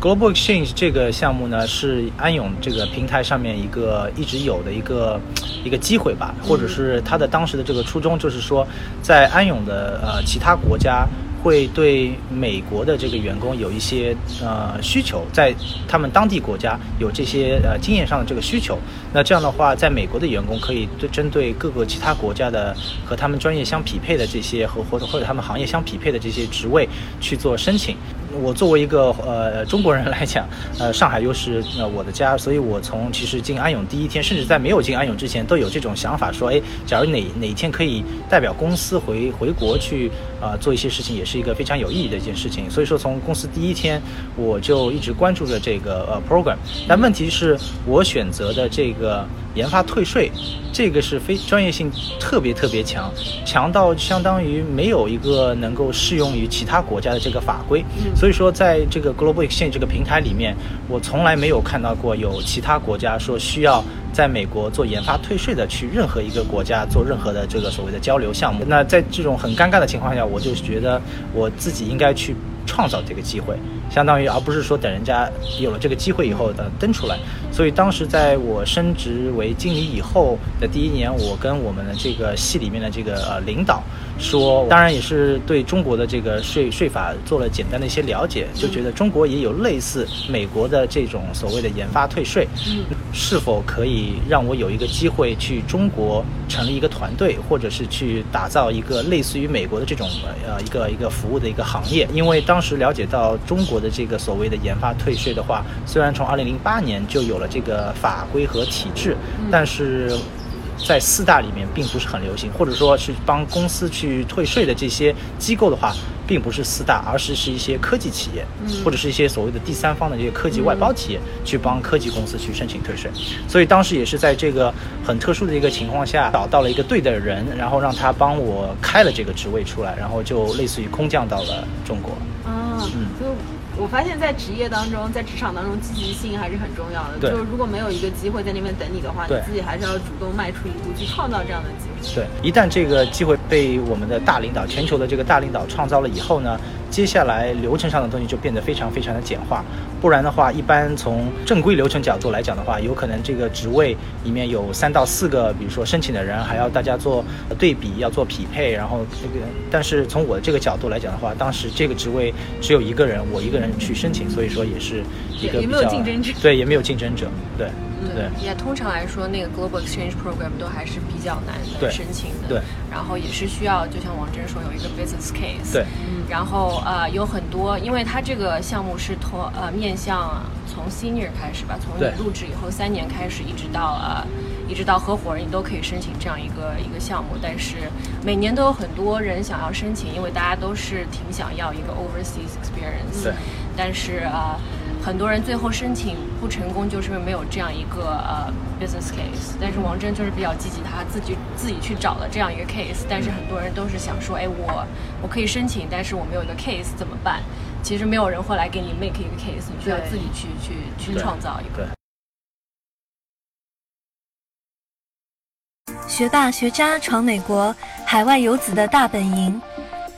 ，Global Exchange 这个项目呢，是安永这个平台上面一个一直有的一个一个机会吧，或者是它的当时的这个初衷，就是说，在安永的呃其他国家。会对美国的这个员工有一些呃需求，在他们当地国家有这些呃经验上的这个需求。那这样的话，在美国的员工可以对针对各个其他国家的和他们专业相匹配的这些和或者或者他们行业相匹配的这些职位去做申请。我作为一个呃中国人来讲，呃上海又是呃我的家，所以我从其实进安永第一天，甚至在没有进安永之前，都有这种想法，说，哎，假如哪哪一天可以代表公司回回国去啊、做一些事情，也是一个非常有意义的一件事情。所以说，从公司第一天我就一直关注着这个呃 program，但问题是我选择的这个研发退税，这个是非专业性特别特别强，强到相当于没有一个能够适用于其他国家的这个法规。所以说，在这个 Global Exchange 这个平台里面，我从来没有看到过有其他国家说需要在美国做研发退税的去任何一个国家做任何的这个所谓的交流项目。那在这种很尴尬的情况下，我就觉得我自己应该去创造这个机会，相当于而不是说等人家有了这个机会以后的登出来。所以当时在我升职为经理以后的第一年，我跟我们的这个系里面的这个呃领导说，当然也是对中国的这个税税法做了简单的一些了解，就觉得中国也有类似美国的这种所谓的研发退税，是否可以让我有一个机会去中国成立一个团队，或者是去打造一个类似于美国的这种呃一个一个服务的一个行业？因为当时了解到中国的这个所谓的研发退税的话，虽然从二零零八年就有了这个法规和体制，但是。在四大里面并不是很流行，或者说是帮公司去退税的这些机构的话，并不是四大，而是是一些科技企业，或者是一些所谓的第三方的这些科技外包企业去帮科技公司去申请退税。所以当时也是在这个很特殊的一个情况下，找到了一个对的人，然后让他帮我开了这个职位出来，然后就类似于空降到了中国。啊，所以我发现，在职业当中，在职场当中，积极性还是很重要的。就是如果没有一个机会在那边等你的话，你对自己还是要主动迈出一步去创造这样的机会。对，一旦这个机会被我们的大领导、全球的这个大领导创造了以后呢，接下来流程上的东西就变得非常非常的简化。不然的话，一般从正规流程角度来讲的话，有可能这个职位里面有三到四个，比如说申请的人，还要大家做对比，要做匹配，然后这个，但是从我的这个角度来讲的话，当时这个职位只有一个人，我一个人去申请，所以说也是一个也没有比较竞争者对，也没有竞争者，对，对。也通常来说，那个 Global Exchange Program 都还是比较难对的申请的。对。然后也是需要，就像王真说，有一个 business case。对。然后呃，有很多，因为它这个项目是托呃面向从 senior 开始吧，从你入职以后三年开始，一直到呃一直到合伙人，你都可以申请这样一个一个项目。但是每年都有很多人想要申请，因为大家都是挺想要一个 overseas experience。对。但是呃，很多人最后申请不成功，就是因为没有这样一个呃 business case。但是王真就是比较积极，他自己自己去找了这样一个 case。但是很多人都是想说，哎，我我可以申请，但是我没有一个 case 怎么办？其实没有人会来给你 make 一个 case，你需要自己去去去创造一个。学霸学渣闯美国，海外游子的大本营。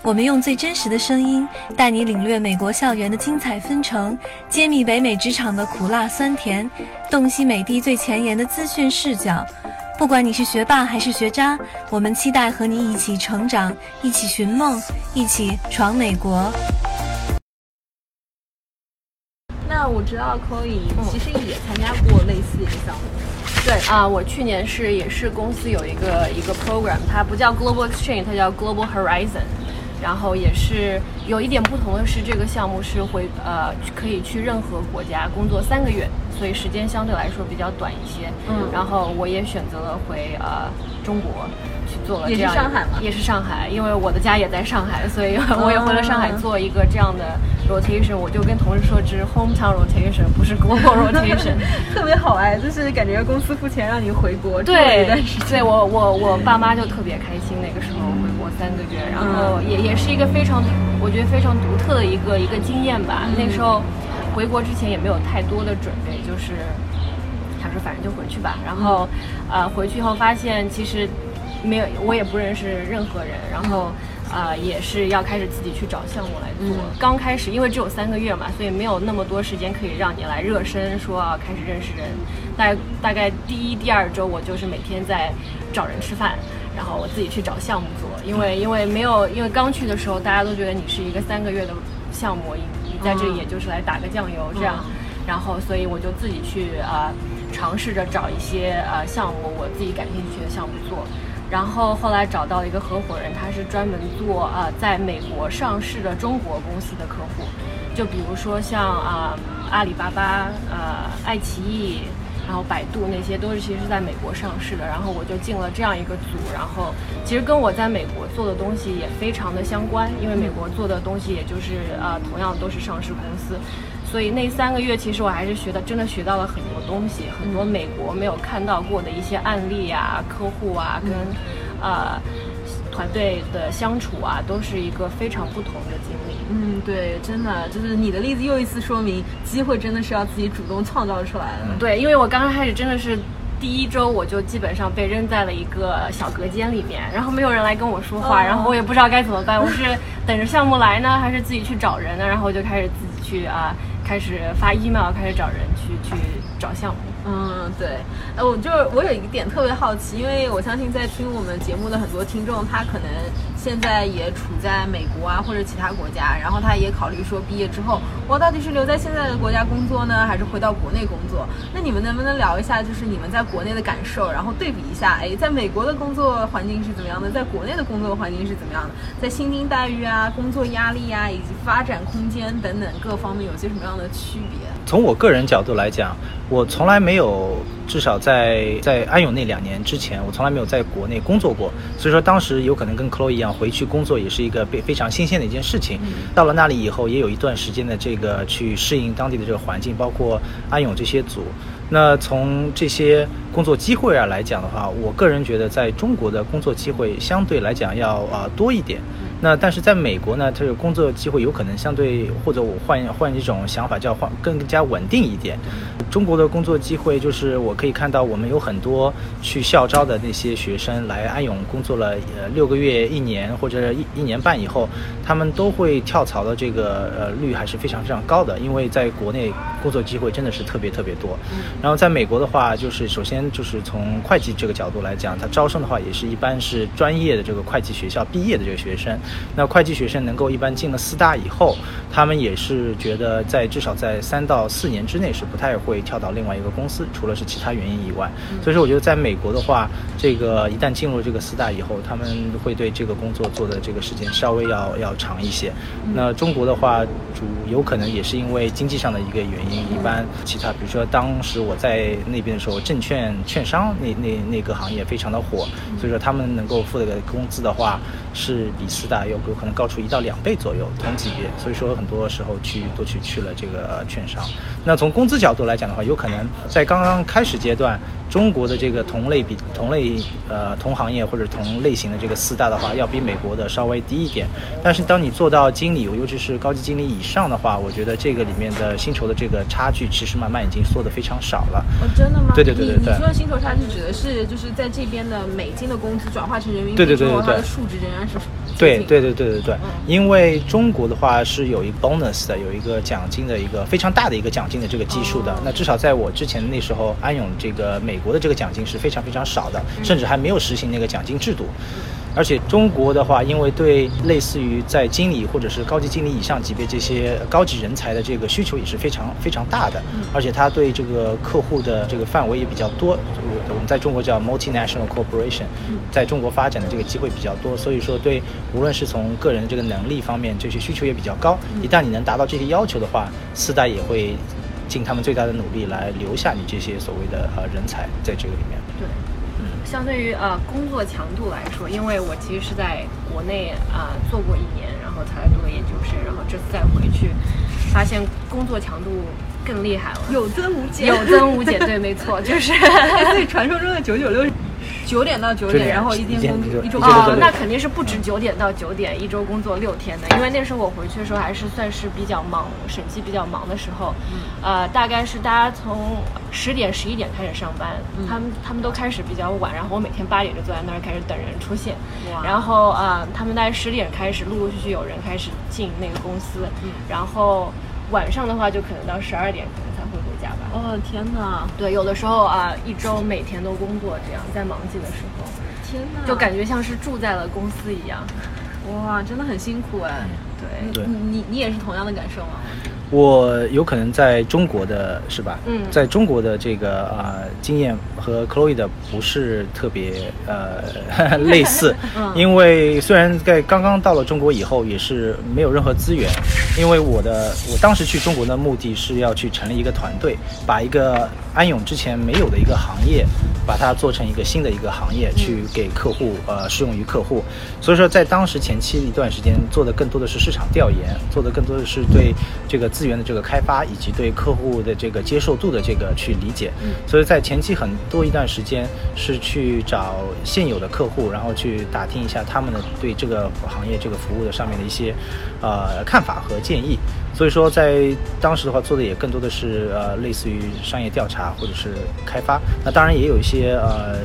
我们用最真实的声音带你领略美国校园的精彩纷呈，揭秘北美职场的苦辣酸甜，洞悉美的最前沿的资讯视角。不管你是学霸还是学渣，我们期待和你一起成长，一起寻梦，一起闯美国。那我知道 Chloe 其实也参加过类似的项目。对啊，我去年是也是公司有一个一个 program，它不叫 Global Exchange，它叫 Global Horizon。然后也是有一点不同的是，这个项目是会呃可以去任何国家工作三个月，所以时间相对来说比较短一些。嗯然后我也选择了回呃中国去做了这也是上海吗也是上海，因为我的家也在上海，所以我也回了上海做一个这样的 rotation。我就跟同事说，这是 hometown rotation，不是 global rotation。特别好哎，就是感觉公司付钱让你回国对。对我我我爸妈就特别开心，那个时候回国三个月，然后嗯也也是一个非常，我觉得非常独特的一个一个经验吧。嗯那时候回国之前也没有太多的准备，就是想说反正就回去吧。然后呃回去以后发现其实没有，我也不认识任何人，然后。呃，也是要开始自己去找项目来做。嗯刚开始因为只有三个月嘛，所以没有那么多时间可以让你来热身，说要开始认识人。大概大概第一、第二周，我就是每天在找人吃饭，然后我自己去找项目做。因为因为没有，因为刚去的时候，大家都觉得你是一个三个月的项目，在这里也就是来打个酱油这样。嗯然后，所以我就自己去啊、呃尝试着找一些呃项目，我自己感兴趣的项目做。然后后来找到了一个合伙人，他是专门做呃在美国上市的中国公司的客户，就比如说像啊、阿里巴巴、呃爱奇艺，然后百度那些都是其实在美国上市的。然后我就进了这样一个组，然后其实跟我在美国做的东西也非常的相关，因为美国做的东西也就是呃同样都是上市公司。所以那三个月，其实我还是学的，真的学到了很多东西，很多美国没有看到过的一些案例啊、客户啊，跟呃团队的相处啊，都是一个非常不同的经历。嗯，对，真的就是你的例子又一次说明，机会真的是要自己主动创造出来的。对，因为我刚刚开始真的是第一周我就基本上被扔在了一个小隔间里面，然后没有人来跟我说话，哦然后我也不知道该怎么办，我是等着项目来呢，还是自己去找人呢？然后我就开始自己去啊、开始发 email，开始找人去去找项目。嗯，对，呃，我就是我有一个点特别好奇，因为我相信在听我们节目的很多听众，他可能现在也处在美国啊或者其他国家，然后他也考虑说毕业之后，我到底是留在现在的国家工作呢，还是回到国内工作？那你们能不能聊一下，就是你们在国内的感受，然后对比一下，哎，在美国的工作环境是怎么样的，在国内的工作环境是怎么样的，在薪金待遇啊、工作压力啊以及发展空间等等各方面有些什么样的区别？从我个人角度来讲，我从来没有，至少在在安永那两年之前，我从来没有在国内工作过。所以说，当时有可能跟 Chloe 一样，回去工作也是一个非非常新鲜的一件事情。到了那里以后，也有一段时间的这个去适应当地的这个环境，包括安永这些组。那从这些工作机会啊来讲的话，我个人觉得在中国的工作机会相对来讲要啊、多一点。那但是在美国呢，这个工作机会有可能相对，或者我换换一种想法，叫换更加稳定一点。中国的工作机会就是我可以看到，我们有很多去校招的那些学生来安永工作了呃六个月、一年或者一一年半以后，他们都会跳槽的这个呃率还是非常非常高的，因为在国内工作机会真的是特别特别多。然后在美国的话，就是首先就是从会计这个角度来讲，它招生的话也是一般是专业的这个会计学校毕业的这个学生。那会计学生能够一般进了四大以后，他们也是觉得在至少在三到四年之内是不太会跳到另外一个公司，除了是其他原因以外。所以说，我觉得在美国的话，这个一旦进入这个四大以后，他们会对这个工作做的这个时间稍微要要长一些。那中国的话，主有可能也是因为经济上的一个原因，一般其他比如说当时我在那边的时候，证券券商那那那个行业非常的火，所以说他们能够付的工资的话，是比四大有有可能高出一到两倍左右同级别，所以说很多时候去都去去了这个券商。那从工资角度来讲的话，有可能在刚刚开始阶段，中国的这个同类比同类呃同行业或者同类型的这个四大的话，要比美国的稍微低一点。但是当你做到经理，尤其是高级经理以上的话，我觉得这个里面的薪酬的这个差距，其实慢慢已经缩得非常少了。哦，真的吗？对对对对对你你说的薪酬差距指的是就是在这边的美金的工资转化成人民币对对对之后，对对它的数值仍然是对对对对对对，因为中国的话是有一个 bonus 的，有一个奖金的一个非常大的一个奖金的这个基数的。那至少在我之前那时候，安永这个美国的这个奖金是非常非常少的，甚至还没有实行那个奖金制度。而且中国的话，因为对类似于在经理或者是高级经理以上级别这些高级人才的这个需求也是非常非常大的，而且他对这个客户的这个范围也比较多。我们在中国叫 multinational corporation，在中国发展的这个机会比较多，所以说对无论是从个人的这个能力方面，这些需求也比较高。一旦你能达到这些要求的话，四大也会尽他们最大的努力来留下你这些所谓的呃人才在这个里面。对，相对于呃工作强度来说，因为我其实是在国内啊、做过一年，后才读了研究生，然后这次再回去，发现工作强度更厉害了，有增无减，有增无减，对，没错，就是。所以传说中的九九六，九点到九点，然后一天工作一周一天对对，哦那肯定是不止九点到九点，一周工作六天的。因为那时候我回去的时候还是算是比较忙，审计比较忙的时候，呃，大概是大家从十点十一点开始上班，他们他们都开始比较晚，然后我每天八点就坐在那儿开始等人出现，然后呃，他们大概十点开始陆陆续续有人开始进那个公司，然后晚上的话就可能到十二点可能才会回家吧。哦天哪，对，有的时候啊、一周每天都工作，这样在忙季的时候。天哪，就感觉像是住在了公司一样。哇，真的很辛苦哎。对，对你你你也是同样的感受吗？我有可能在中国的是吧？嗯。在中国的这个呃经验和 Chloe 的不是特别呃 类似，因为虽然在刚刚到了中国以后也是没有任何资源，因为我的我当时去中国的目的是要去成立一个团队，把一个安永之前没有的一个行业，把它做成一个新的一个行业，去给客户呃适用于客户。所以说在当时前期一段时间做的更多的是市场调研，做的更多的是对这个资源的这个开发，以及对客户的这个接受度的这个去理解。所以在前期很多一段时间是去找现有的客户，然后去打听一下他们的对这个行业这个服务的上面的一些呃看法和建议。所以说，在当时的话，做的也更多的是呃，类似于商业调查或者是开发。那当然也有一些呃，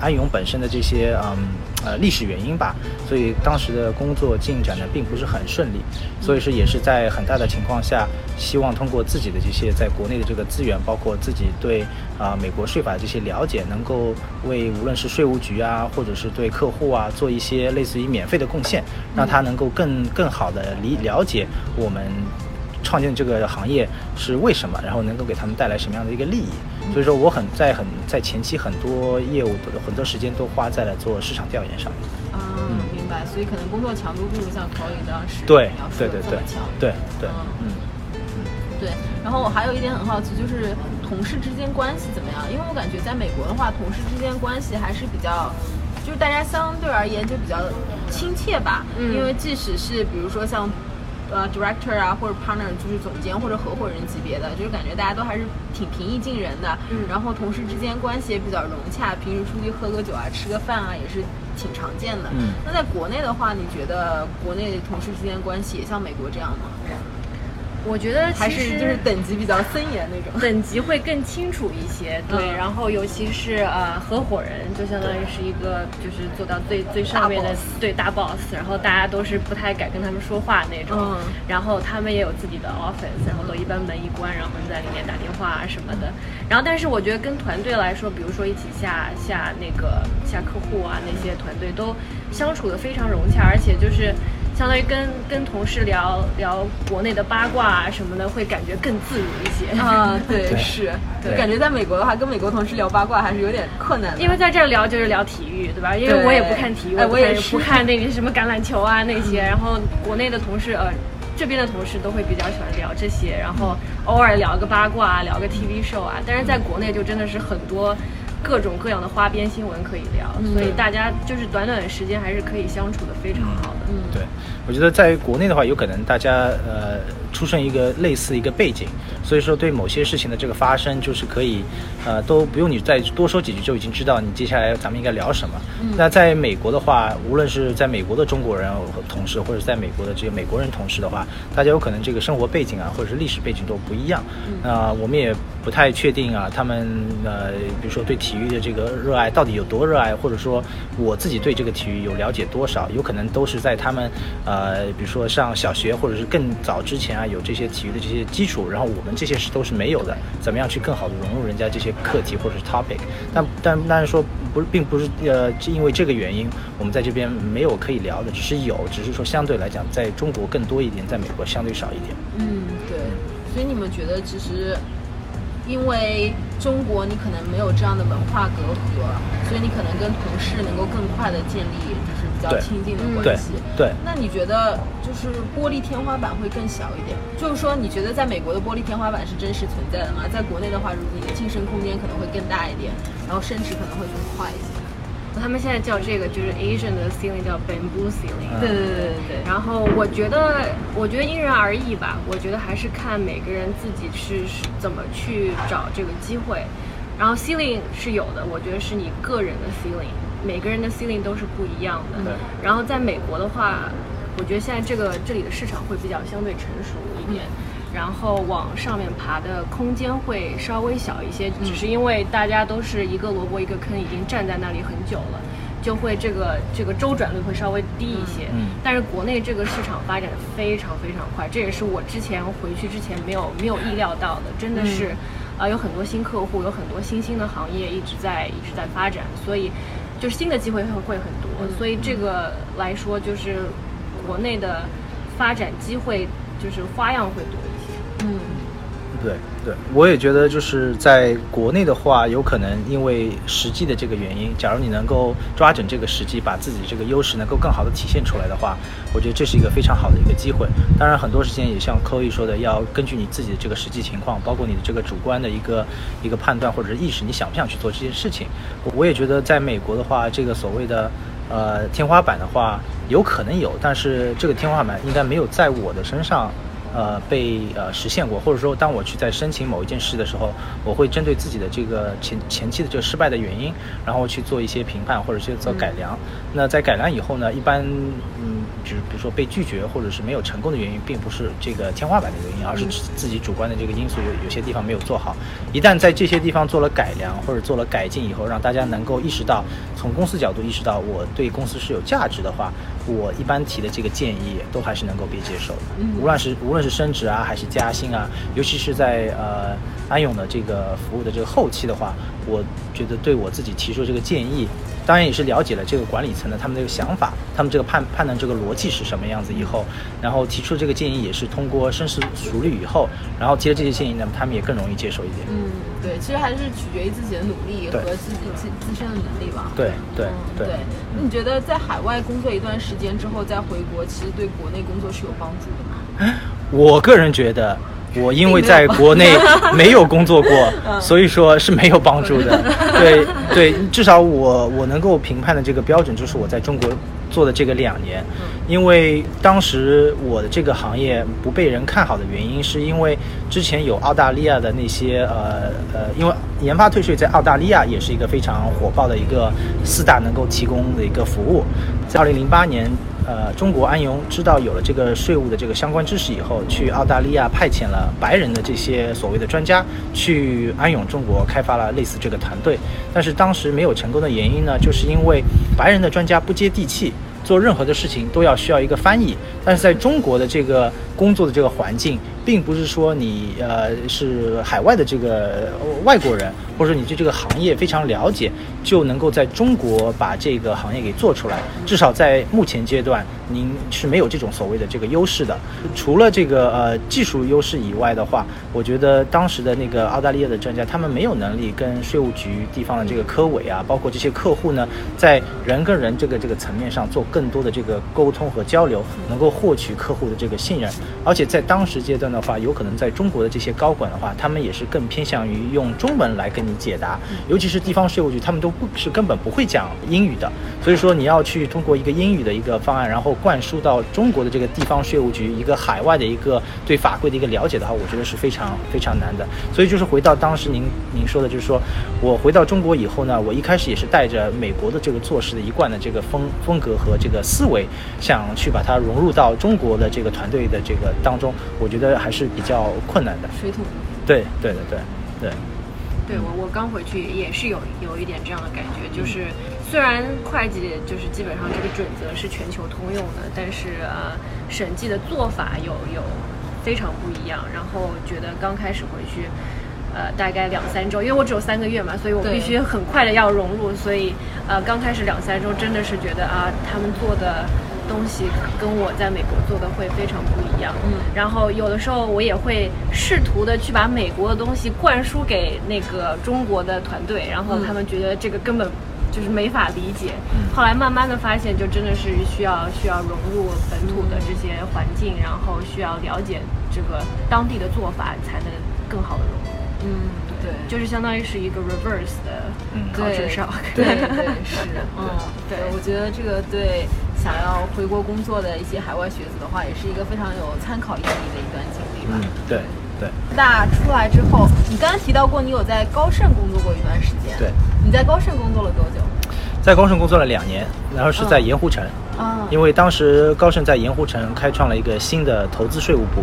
安永本身的这些嗯呃历史原因吧，所以当时的工作进展呢并不是很顺利。所以说也是在很大的情况下，希望通过自己的这些在国内的这个资源，包括自己对啊、美国税法的这些了解，能够为无论是税务局啊，或者是对客户啊，做一些类似于免费的贡献，让他能够更更好的理了解我们。创建这个行业是为什么，然后能够给他们带来什么样的一个利益。所以说，我很在很在前期很多业务的很多时间都花在了做市场调研上面。啊，明白。所以可能工作强度不如像 Chloe 当时对对对对的这么强。对对，嗯嗯。对，然后我还有一点很好奇，就是同事之间关系怎么样？因为我感觉在美国的话，同事之间关系还是比较，就是大家相对而言就比较亲切吧。嗯因为即使是比如说像。呃，director 啊，或者 partner 就是总监或者合伙人级别的，就是感觉大家都还是挺平易近人的。嗯然后同事之间关系也比较融洽，平时出去喝个酒啊、吃个饭啊，也是挺常见的。嗯那在国内的话，你觉得国内同事之间关系也像美国这样吗？我觉得还是就是等级比较森严那种。等级会更清楚一些，对，嗯然后尤其是呃合伙人，就相当于是一个就是做到最最上面的大对大 boss，然后大家都是不太敢跟他们说话那种，嗯。然后他们也有自己的 office，然后都一般门一关，然后在里面打电话啊什么的，然后但是我觉得跟团队来说，比如说一起下下那个下客户啊那些团队都相处的非常融洽，而且就是。相当于跟跟同事聊聊国内的八卦啊什么的，会感觉更自如一些。啊，对，对是，感觉在美国的话，跟美国同事聊八卦还是有点困难的。因为在这儿聊就是聊体育，对吧？因为我也不看体育，我也不看那个什么橄榄球啊那些。然后国内的同事，呃，这边的同事都会比较喜欢聊这些，然后偶尔聊个八卦，聊个 TV show 啊。但是在国内就真的是很多。各种各样的花边新闻可以聊，所以大家就是短短的时间还是可以相处的非常好的。嗯，对，我觉得在国内的话，有可能大家呃出生一个类似一个背景，所以说对某些事情的这个发生，就是可以呃都不用你再多说几句就已经知道你接下来咱们应该聊什么。那在美国的话，无论是在美国的中国人同事，或者在美国的这个美国人同事的话，大家有可能这个生活背景啊，或者是历史背景都不一样。那、我们也不太确定啊，他们呃，比如说对体育的这个热爱到底有多热爱，或者说我自己对这个体育有了解多少，有可能都是在他们呃，比如说上小学或者是更早之前啊，有这些体育的这些基础，然后我们这些是都是没有的，怎么样去更好的融入人家这些课题或者是 topic？但但但是说不是，并不是呃，因为这个原因，我们在这边没有可以聊的，只是有，只是说相对来讲，在中国更多一点，在美国相对少一点。嗯，对。所以你们觉得，其实因为中国你可能没有这样的文化隔阂，所以你可能跟同事能够更快的建立较亲近的关系。对，那你觉得就是玻璃天花板会更小一点？就是说，你觉得在美国的玻璃天花板是真实存在的吗？在国内的话，如果你的晋升空间可能会更大一点，然后升职可能会更快一些。他们现在叫这个就是 Asian 的 ceiling 叫 bamboo ceiling。嗯对对对对对。然后我觉得，我觉得因人而异吧。我觉得还是看每个人自己是是怎么去找这个机会。然后 ceiling 是有的，我觉得是你个人的 ceiling，每个人的 ceiling 都是不一样的。对然后在美国的话，我觉得现在这个这里的市场会比较相对成熟一点。然后往上面爬的空间会稍微小一些，只是因为大家都是一个萝卜一个坑，已经站在那里很久了，就会这个这个周转率会稍微低一些。嗯但是国内这个市场发展非常非常快，这也是我之前回去之前没有没有意料到的，真的是，呃，有很多新客户，有很多新兴的行业一直在一直在发展，所以就是新的机会会会很多，所以这个来说就是国内的发展机会就是花样会多一些。嗯对对，我也觉得就是在国内的话，有可能因为实际的这个原因，假如你能够抓准这个时机，把自己这个优势能够更好的体现出来的话，我觉得这是一个非常好的一个机会。当然，很多时间也像 Chloe 说的，要根据你自己的这个实际情况，包括你的这个主观的一个一个判断或者是意识，你想不想去做这件事情。我也觉得在美国的话，这个所谓的呃天花板的话，有可能有，但是这个天花板应该没有在我的身上。呃被呃实现过，或者说当我去在申请某一件事的时候，我会针对自己的这个前前期的这个失败的原因，然后去做一些评判或者去做改良。那在改良以后呢，一般嗯，就是比如说被拒绝或者是没有成功的原因，并不是这个天花板的原因，而是自己主观的这个因素有有些地方没有做好。一旦在这些地方做了改良或者做了改进以后，让大家能够意识到，从公司角度意识到我对公司是有价值的话，我一般提的这个建议都还是能够被接受的。无论是无论是升职啊，还是加薪啊，尤其是在呃安永的这个服务的这个后期的话，我觉得对我自己提出这个建议，当然也是了解了这个管理层的他们这个想法，他们这个判判断这个逻辑是什么样子以后，然后提出这个建议也是通过深思熟虑以后，然后接了这些建议，那么他们也更容易接受一点。嗯，对，其实还是取决于自己的努力和自己自自身的能力吧。对对对。那你觉得在海外工作一段时间之后再回国，其实对国内工作是有帮助的吗？我个人觉得，我因为在国内 没有工作过，所以说是没有帮助的。对对，至少我我能够评判的这个标准就是我在中国做的这个两年，因为当时我的这个行业不被人看好的原因，是因为之前有澳大利亚的那些呃呃，因为研发退税在澳大利亚也是一个非常火爆的一个四大能够提供的一个服务，在二零零八年。呃，中国安永知道有了这个税务的这个相关知识以后，去澳大利亚派遣了白人的这些所谓的专家去安永中国开发了类似这个团队，但是当时没有成功的原因呢，就是因为白人的专家不接地气，做任何的事情都要需要一个翻译，但是在中国的这个工作的这个环境，并不是说你呃是海外的这个外国人，或者说你对这个行业非常了解，就能够在中国把这个行业给做出来。至少在目前阶段，您是没有这种所谓的这个优势的。除了这个呃技术优势以外的话，我觉得当时的那个澳大利亚的专家，他们没有能力跟税务局地方的这个科委啊，包括这些客户呢，在人跟人这个这个层面上做更多的这个沟通和交流，能够获取客户的这个信任。而且在当时阶段的的话，有可能在中国的这些高管的话，他们也是更偏向于用中文来跟你解答，尤其是地方税务局，他们都不是根本不会讲英语的，所以说你要去通过一个英语的一个方案，然后灌输到中国的这个地方税务局一个海外的一个对法规的一个了解的话，我觉得是非常非常难的。所以就是回到当时您您说的，就是说我回到中国以后呢，我一开始也是带着美国的这个做事的一贯的这个风风格和这个思维，想去把它融入到中国的这个团队的这个当中，我觉得还是比较困难的。水土不服对对对对对。对我，我刚回去也是有有一点这样的感觉，就是虽然会计就是基本上这个准则是全球通用的，但是呃，审计的做法有有非常不一样。然后觉得刚开始回去，呃，大概两三周，因为我只有三个月嘛，所以我必须很快的要融入，所以呃，刚开始两三周真的是觉得啊，他们做的。东西跟我在美国做的会非常不一样，嗯，然后有的时候我也会试图的去把美国的东西灌输给那个中国的团队，然后他们觉得这个根本就是没法理解。后来慢慢的发现，就真的是需要需要融入本土的这些环境，然后需要了解这个当地的做法，才能更好的融入。嗯，对，就是相当于是一个 reverse 的考试上，对对 是，嗯，对，我觉得这个对。想要回国工作的一些海外学子的话，也是一个非常有参考意义的一段经历吧。嗯，对对。那出来之后，你刚刚提到过你有在高盛工作过一段时间。对。你在高盛工作了多久？在高盛工作了两年，然后是在盐湖城。啊。因为当时高盛在盐湖城开创了一个新的投资税务部。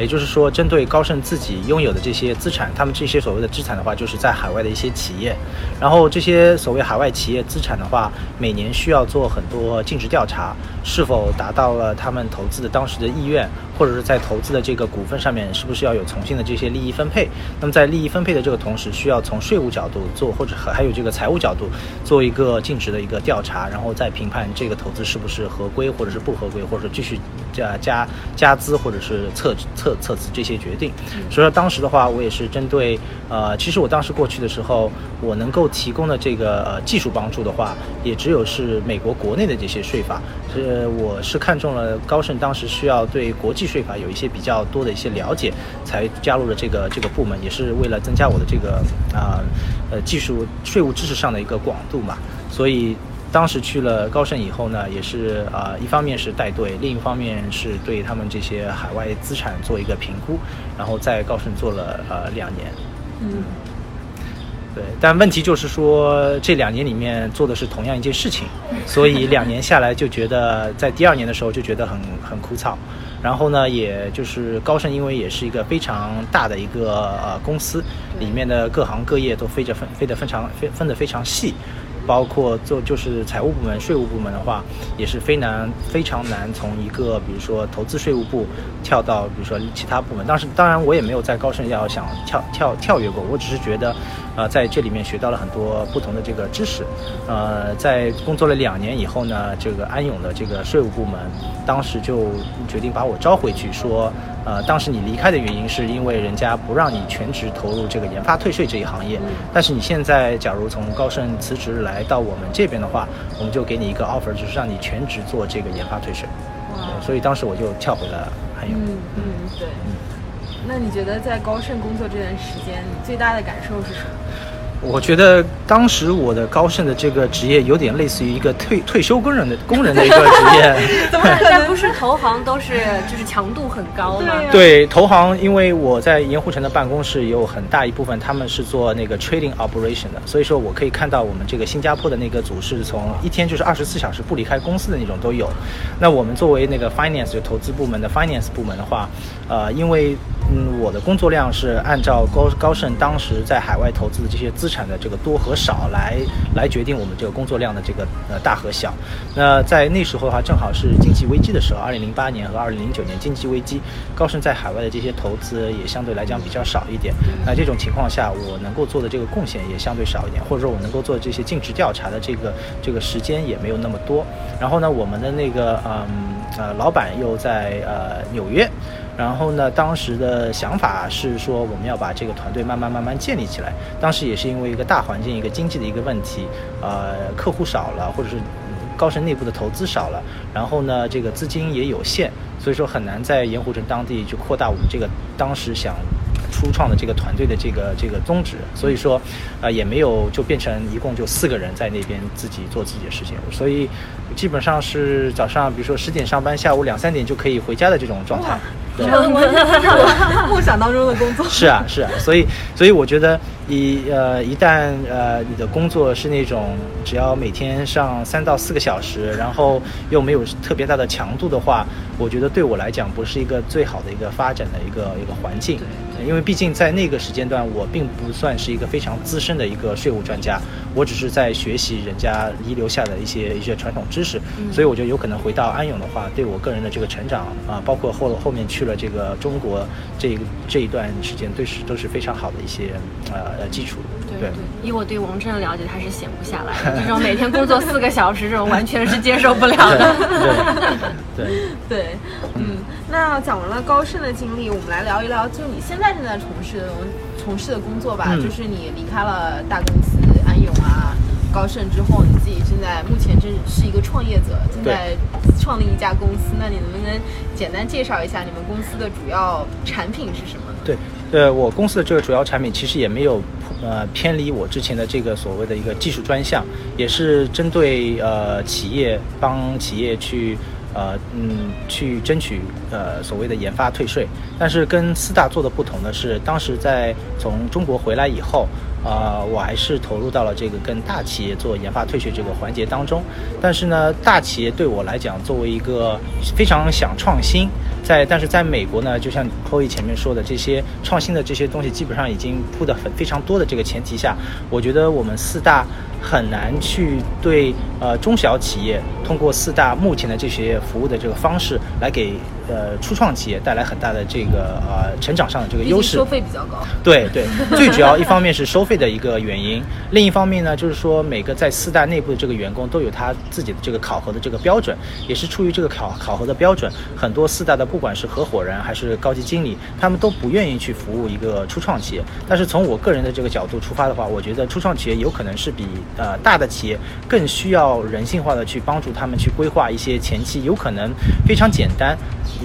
也就是说，针对高盛自己拥有的这些资产，他们这些所谓的资产的话，就是在海外的一些企业。然后这些所谓海外企业资产的话，每年需要做很多尽职调查，是否达到了他们投资的当时的意愿。或者是在投资的这个股份上面，是不是要有重新的这些利益分配？那么在利益分配的这个同时，需要从税务角度做，或者还有这个财务角度做一个尽职的一个调查，然后再评判这个投资是不是合规，或者是不合规，或者继续加加加资，或者是撤撤撤资这些决定。所以说当时的话，我也是针对呃，其实我当时过去的时候，我能够提供的这个呃技术帮助的话，也只有是美国国内的这些税法。是我是看中了高盛当时需要对国际。税法有一些比较多的一些了解，才加入了这个这个部门，也是为了增加我的这个啊呃技术税务知识上的一个广度嘛。所以当时去了高盛以后呢，也是啊一方面是带队，另一方面是对他们这些海外资产做一个评估，然后在高盛做了呃两年。嗯。对，但问题就是说这两年里面做的是同样一件事情，所以两年下来就觉得在第二年的时候就觉得很很枯燥。然后呢，也就是高盛，因为也是一个非常大的一个呃公司，里面的各行各业都飞着分飞得非常分分得非常细。包括做就是财务部门、税务部门的话，也是非难非常难从一个比如说投资税务部跳到比如说其他部门。当时当然我也没有在高盛要想跳跳跳跃过，我只是觉得，呃，在这里面学到了很多不同的这个知识。呃，在工作了两年以后呢，这个安永的这个税务部门当时就决定把我招回去，说。呃，当时你离开的原因是因为人家不让你全职投入这个研发退税这一行业，但是你现在假如从高盛辞职来到我们这边的话，我们就给你一个 offer，就是让你全职做这个研发退税。哇！所以当时我就跳回了汉永。嗯嗯，对。那你觉得在高盛工作这段时间，你最大的感受是什么？我觉得当时我的高盛的这个职业有点类似于一个退退休工人的工人的一个职业。怎么 可能不是投行都是就是强度很高吗？对，投行，因为我在盐湖城的办公室有很大一部分他们是做那个 trading operation 的，所以说我可以看到我们这个新加坡的那个组是从一天就是二十四小时不离开公司的那种都有。那我们作为那个 finance 就投资部门的 finance 部门的话，呃，因为嗯我的工作量是按照高高盛当时在海外投资的这些资产的这个多和少来来决定我们这个工作量的这个呃大和小。那在那时候的话，正好是经济危机的时候，二零零八年和二零零九年经济危机，高盛在海外的这些投资也相对来讲比较少一点。那这种情况下，我能够做的这个贡献也相对少一点，或者说我能够做这些尽职调查的这个这个时间也没有那么多。然后呢，我们的那个嗯呃老板又在呃纽约。然后呢，当时的想法是说，我们要把这个团队慢慢慢慢建立起来。当时也是因为一个大环境、一个经济的一个问题，呃，客户少了，或者是高盛内部的投资少了，然后呢，这个资金也有限，所以说很难在盐湖城当地去扩大我们这个当时想。初创的这个团队的这个这个宗旨，所以说，啊也没有就变成一共就四个人在那边自己做自己的事情，所以基本上是早上比如说十点上班，下午两三点就可以回家的这种状态。对，梦想当中的工作。是啊是啊，所以所以我觉得一呃一旦呃你的工作是那种只要每天上三到四个小时，然后又没有特别大的强度的话，我觉得对我来讲不是一个最好的一个发展的一个一个环境。因为毕竟在那个时间段，我并不算是一个非常资深的一个税务专家，我只是在学习人家遗留下的一些一些传统知识，所以我觉得有可能回到安永的话，对我个人的这个成长啊，包括后后面去了这个中国这这一段时间，都是都是非常好的一些呃基础。对对，以我对王震的了解，他是闲不下来的，这种每天工作四个小时，这种完全是接受不了的。对对，嗯。那讲完了高盛的经历，我们来聊一聊，就你现在正在从事的从事的工作吧。就是你离开了大公司安永啊、高盛之后，你自己现在目前正是一个创业者，正在创立一家公司。那你能不能简单介绍一下你们公司的主要产品是什么呢？对，呃，我公司的这个主要产品其实也没有呃偏离我之前的这个所谓的一个技术专项，也是针对呃企业帮企业去。呃嗯，去争取呃所谓的研发退税，但是跟四大做的不同的是，当时在从中国回来以后，呃，我还是投入到了这个跟大企业做研发退学这个环节当中。但是呢，大企业对我来讲，作为一个非常想创新，在但是在美国呢，就像 Chloe 前面说的，这些创新的这些东西基本上已经铺得很非常多的这个前提下，我觉得我们四大。很难去对呃中小企业通过四大目前的这些服务的这个方式来给。呃，初创企业带来很大的这个呃成长上的这个优势，收费比较高。对对，最主要一方面是收费的一个原因，另一方面呢，就是说每个在四大内部的这个员工都有他自己的这个考核的这个标准，也是出于这个考考核的标准，很多四大的不管是合伙人还是高级经理，他们都不愿意去服务一个初创企业。但是从我个人的这个角度出发的话，我觉得初创企业有可能是比呃大的企业更需要人性化的去帮助他们去规划一些前期有可能非常简单。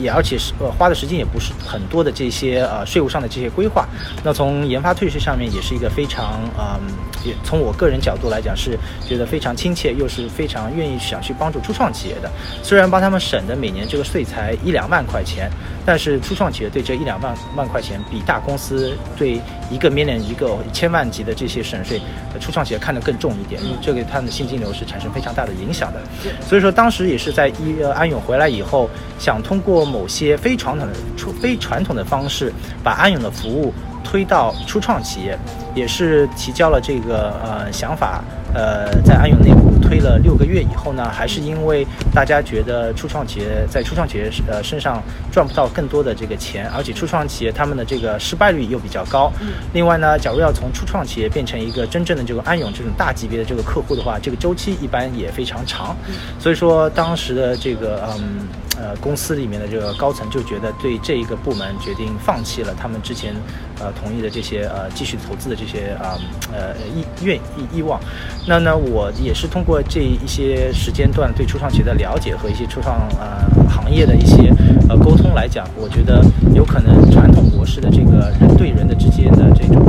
也而且是呃花的时间也不是很多的这些呃税务上的这些规划，那从研发退税上面也是一个非常嗯，也从我个人角度来讲是觉得非常亲切，又是非常愿意想去帮助初创企业的。虽然帮他们省的每年这个税才一两万块钱，但是初创企业对这一两万万块钱比大公司对一个 million 一个千万级的这些省税，初创企业看得更重一点，因为这个他们的现金流是产生非常大的影响的。所以说当时也是在一安永回来以后，想通过某些非传统的、非传统的方式，把安永的服务推到初创企业，也是提交了这个呃想法。呃，在安永内部推了六个月以后呢，还是因为大家觉得初创企业在初创企业呃身上赚不到更多的这个钱，而且初创企业他们的这个失败率又比较高。另外呢，假如要从初创企业变成一个真正的这个安永这种大级别的这个客户的话，这个周期一般也非常长。所以说当时的这个嗯。呃，公司里面的这个高层就觉得对这一个部门决定放弃了他们之前呃同意的这些呃继续投资的这些啊呃意愿意意望。那呢，我也是通过这一些时间段对初创企业的了解和一些初创呃行业的一些呃沟通来讲，我觉得有可能传统模式的这个人对人的之间的这种，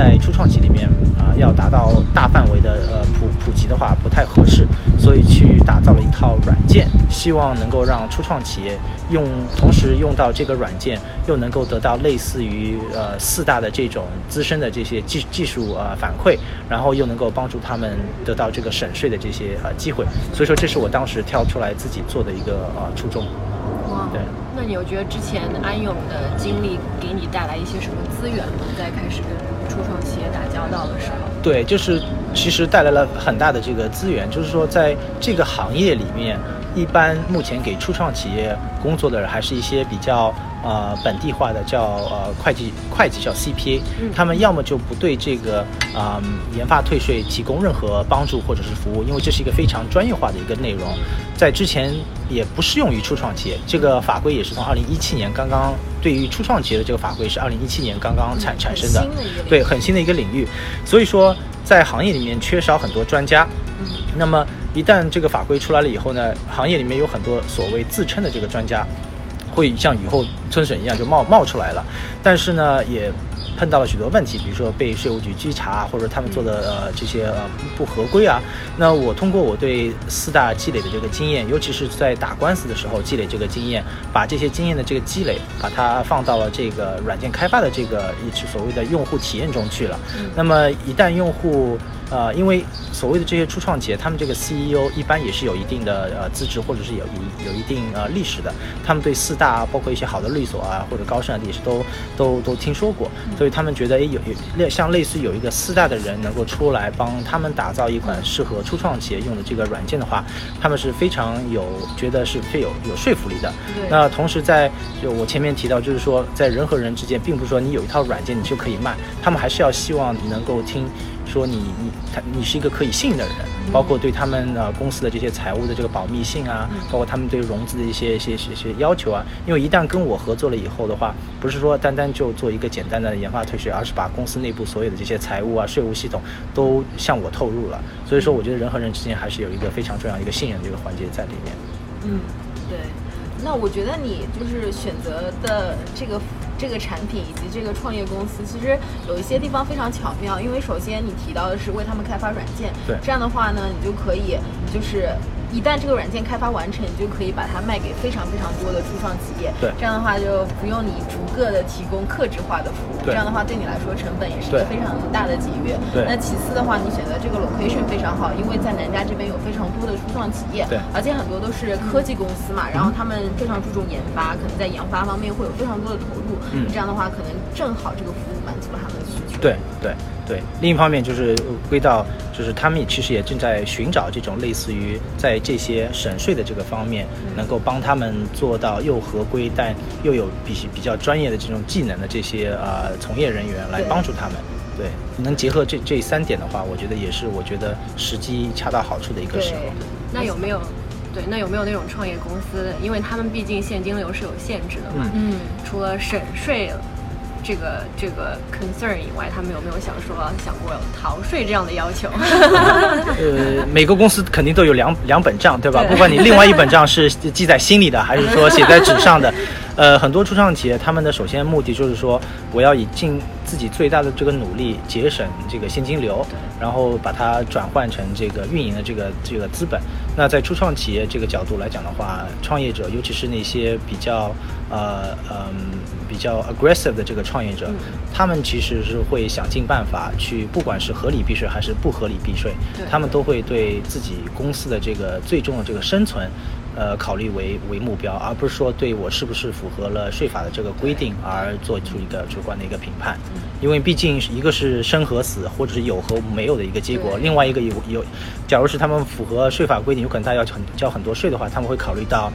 在初创企里面啊要达到大范围的呃普普及的话不太合适。所以去打造了一套软件，希望能够让初创企业用，同时用到这个软件，又能够得到类似于呃四大的这种资深的这些技技术呃反馈，然后又能够帮助他们得到这个省税的这些呃机会。所以说，这是我当时跳出来自己做的一个呃初衷。哇，对。那你有觉得之前安永的经历给你带来一些什么资源吗？在开始跟初创企业打交道的时候？对，就是其实带来了很大的这个资源，就是说在这个行业里面，一般目前给初创企业工作的人还是一些比较呃本地化的叫呃会计会计叫 CPA，他们要么就不对这个啊研发退税提供任何帮助或者是服务，因为这是一个非常专业化的一个内容，在之前也不适用于初创企业，这个法规也是从二零一七年刚刚。对于初创企业的这个法规是二零一七年刚刚产产生的，对，很新的一个领域，所以说在行业里面缺少很多专家，那么一旦这个法规出来了以后呢，行业里面有很多所谓自称的这个专家，会像雨后春笋一样就冒冒出来了，但是呢也。碰到了许多问题，比如说被税务局稽查，或者他们做的呃这些呃不合规啊。那我通过我对四大积累的这个经验，尤其是在打官司的时候积累这个经验，把这些经验的这个积累，把它放到了这个软件开发的这个一所谓的用户体验中去了。那么一旦用户呃，因为所谓的这些初创企业，他们这个 CEO 一般也是有一定的呃资质，或者是有一有一定呃历史的。他们对四大啊包括一些好的律所啊，或者高盛啊也是都都都听说过，所以他们觉得哎有有类像类似有一个四大的人能够出来帮他们打造一款适合初创企业用的这个软件的话，他们是非常有觉得是非有有说服力的。那同时在就我前面提到，就是说在人和人之间，并不是说你有一套软件你就可以卖，他们还是要希望你能够听。说你你他你是一个可以信任的人，包括对他们呃公司的这些财务的这个保密性啊，包括他们对融资的一些一些一些要求啊。因为一旦跟我合作了以后的话，不是说单单就做一个简单的研发退税，而是把公司内部所有的这些财务啊、税务系统都向我透露了。所以说，我觉得人和人之间还是有一个非常重要一个信任的一个环节在里面。嗯，对。那我觉得你就是选择的这个。这个产品以及这个创业公司，其实有一些地方非常巧妙，因为首先你提到的是为他们开发软件，对，这样的话呢，你就可以就是。一旦这个软件开发完成，你就可以把它卖给非常非常多的初创企业。对，这样的话就不用你逐个的提供客制化的服务。这样的话对你来说成本也是一个非常大的节约。对。那其次的话，你选择这个 location 非常好，因为在南加这边有非常多的初创企业。对。而且很多都是科技公司嘛，然后他们非常注重研发，可能在研发方面会有非常多的投入。嗯。这样的话，可能正好这个服务满足了他们的需求。对对。对，另一方面就是归到，就是他们其实也正在寻找这种类似于在这些省税的这个方面，能够帮他们做到又合规但又有比比较专业的这种技能的这些呃从业人员来帮助他们。对，能结合这这三点的话，我觉得也是我觉得时机恰到好处的一个时候。那有没有？对，那有没有那种创业公司？因为他们毕竟现金流是有限制的嘛。嗯。除了省税。这个这个 concern 以外，他们有没有想说想过逃税这样的要求？呃，每个公司肯定都有两两本账，对吧？不管你另外一本账是 记在心里的，还是说写在纸上的，呃，很多初创企业他们的首先目的就是说，我要以尽自己最大的这个努力节省这个现金流，然后把它转换成这个运营的这个这个资本。那在初创企业这个角度来讲的话，创业者尤其是那些比较呃嗯。比较 aggressive 的这个创业者，他们其实是会想尽办法去，不管是合理避税还是不合理避税，他们都会对自己公司的这个最终的这个生存，呃，考虑为为目标，而不是说对我是不是符合了税法的这个规定而做出一个主观的一个评判。因为毕竟一个是生和死，或者是有和没有的一个结果，另外一个有有，假如是他们符合税法规定，有可能他要很交很多税的话，他们会考虑到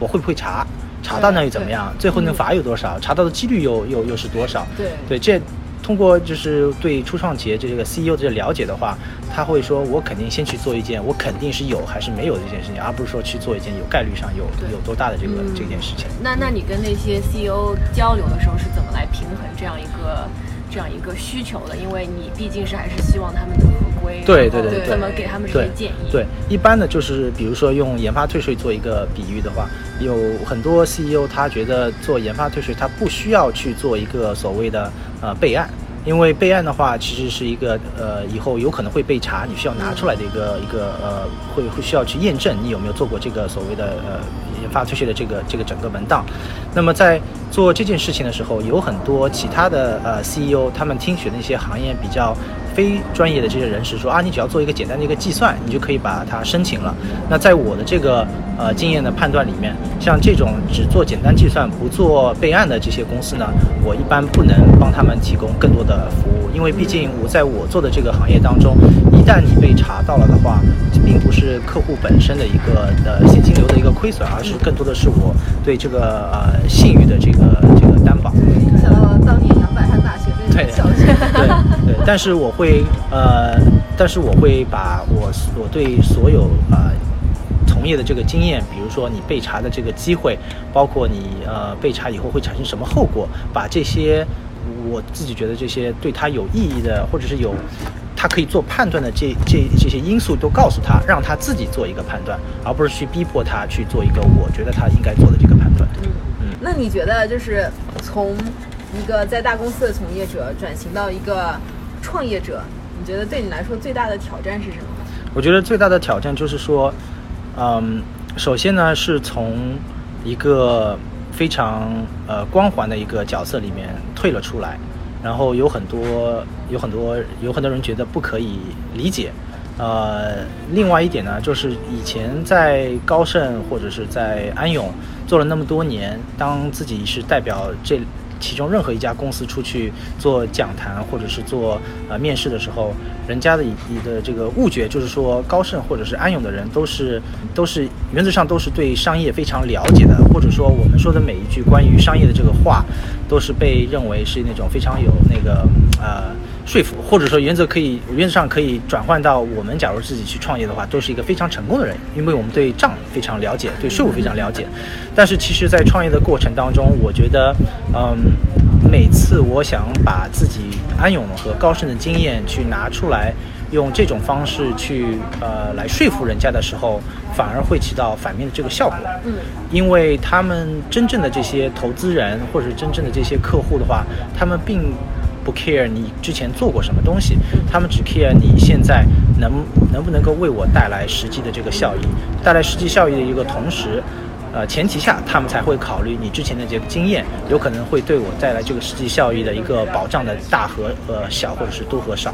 我会不会查。查到那又怎么样？最后能罚有多少？查到的几率又又又是多少？对对，这通过就是对初创企业这个 CEO 的了解的话，他会说我肯定先去做一件我肯定是有还是没有的这件事情，而不是说去做一件有概率上有有多大的这个这件事情。那那你跟那些 CEO 交流的时候是怎么来平衡这样一个？这样一个需求的，因为你毕竟是还是希望他们能合规，对对对，怎么给他们这些建议？对，一般的就是比如说用研发退税做一个比喻的话，有很多 CEO 他觉得做研发退税，他不需要去做一个所谓的呃备案，因为备案的话其实是一个呃以后有可能会被查，你需要拿出来的一个一个呃会会需要去验证你有没有做过这个所谓的呃研发出去的这个这个整个文档，那么在。做这件事情的时候，有很多其他的呃 CEO，他们听取那些行业比较非专业的这些人士说啊，你只要做一个简单的一个计算，你就可以把它申请了。那在我的这个呃经验的判断里面，像这种只做简单计算不做备案的这些公司呢，我一般不能帮他们提供更多的服务，因为毕竟我在我做的这个行业当中，一旦你被查到了的话，这并不是客户本身的一个呃现金流的一个亏损，而是更多的是我对这个呃信誉的这个。呃，这个担保。想到当年杨百翰大学的消息。对对，但是我会呃，但是我会把我我对所有呃从业的这个经验，比如说你被查的这个机会，包括你呃被查以后会产生什么后果，把这些我自己觉得这些对他有意义的，或者是有。他可以做判断的这这这些因素都告诉他，让他自己做一个判断，而不是去逼迫他去做一个我觉得他应该做的这个判断。嗯嗯那你觉得就是从一个在大公司的从业者转型到一个创业者，你觉得对你来说最大的挑战是什么？我觉得最大的挑战就是说，嗯，首先呢是从一个非常呃光环的一个角色里面退了出来，然后有很多有很多有很多人觉得不可以理解。呃，另外一点呢，就是以前在高盛或者是在安永做了那么多年，当自己是代表这其中任何一家公司出去做讲坛或者是做呃面试的时候，人家的你的这个误觉就是说高盛或者是安永的人都是都是原则上都是对商业非常了解的，或者说我们说的每一句关于商业的这个话，都是被认为是那种非常有那个呃。说服，或者说原则可以原则上可以转换到我们，假如自己去创业的话，都是一个非常成功的人，因为我们对账非常了解，对税务非常了解。但是其实，在创业的过程当中，我觉得，嗯，每次我想把自己安永和高盛的经验去拿出来，用这种方式去呃来说服人家的时候，反而会起到反面的这个效果。嗯，因为他们真正的这些投资人或者真正的这些客户的话，他们并。不 care 你之前做过什么东西，他们只 care 你现在能能不能够为我带来实际的这个效益，带来实际效益的一个同时，呃前提下他们才会考虑你之前的这个经验有可能会对我带来这个实际效益的一个保障的大和呃小或者是多和少，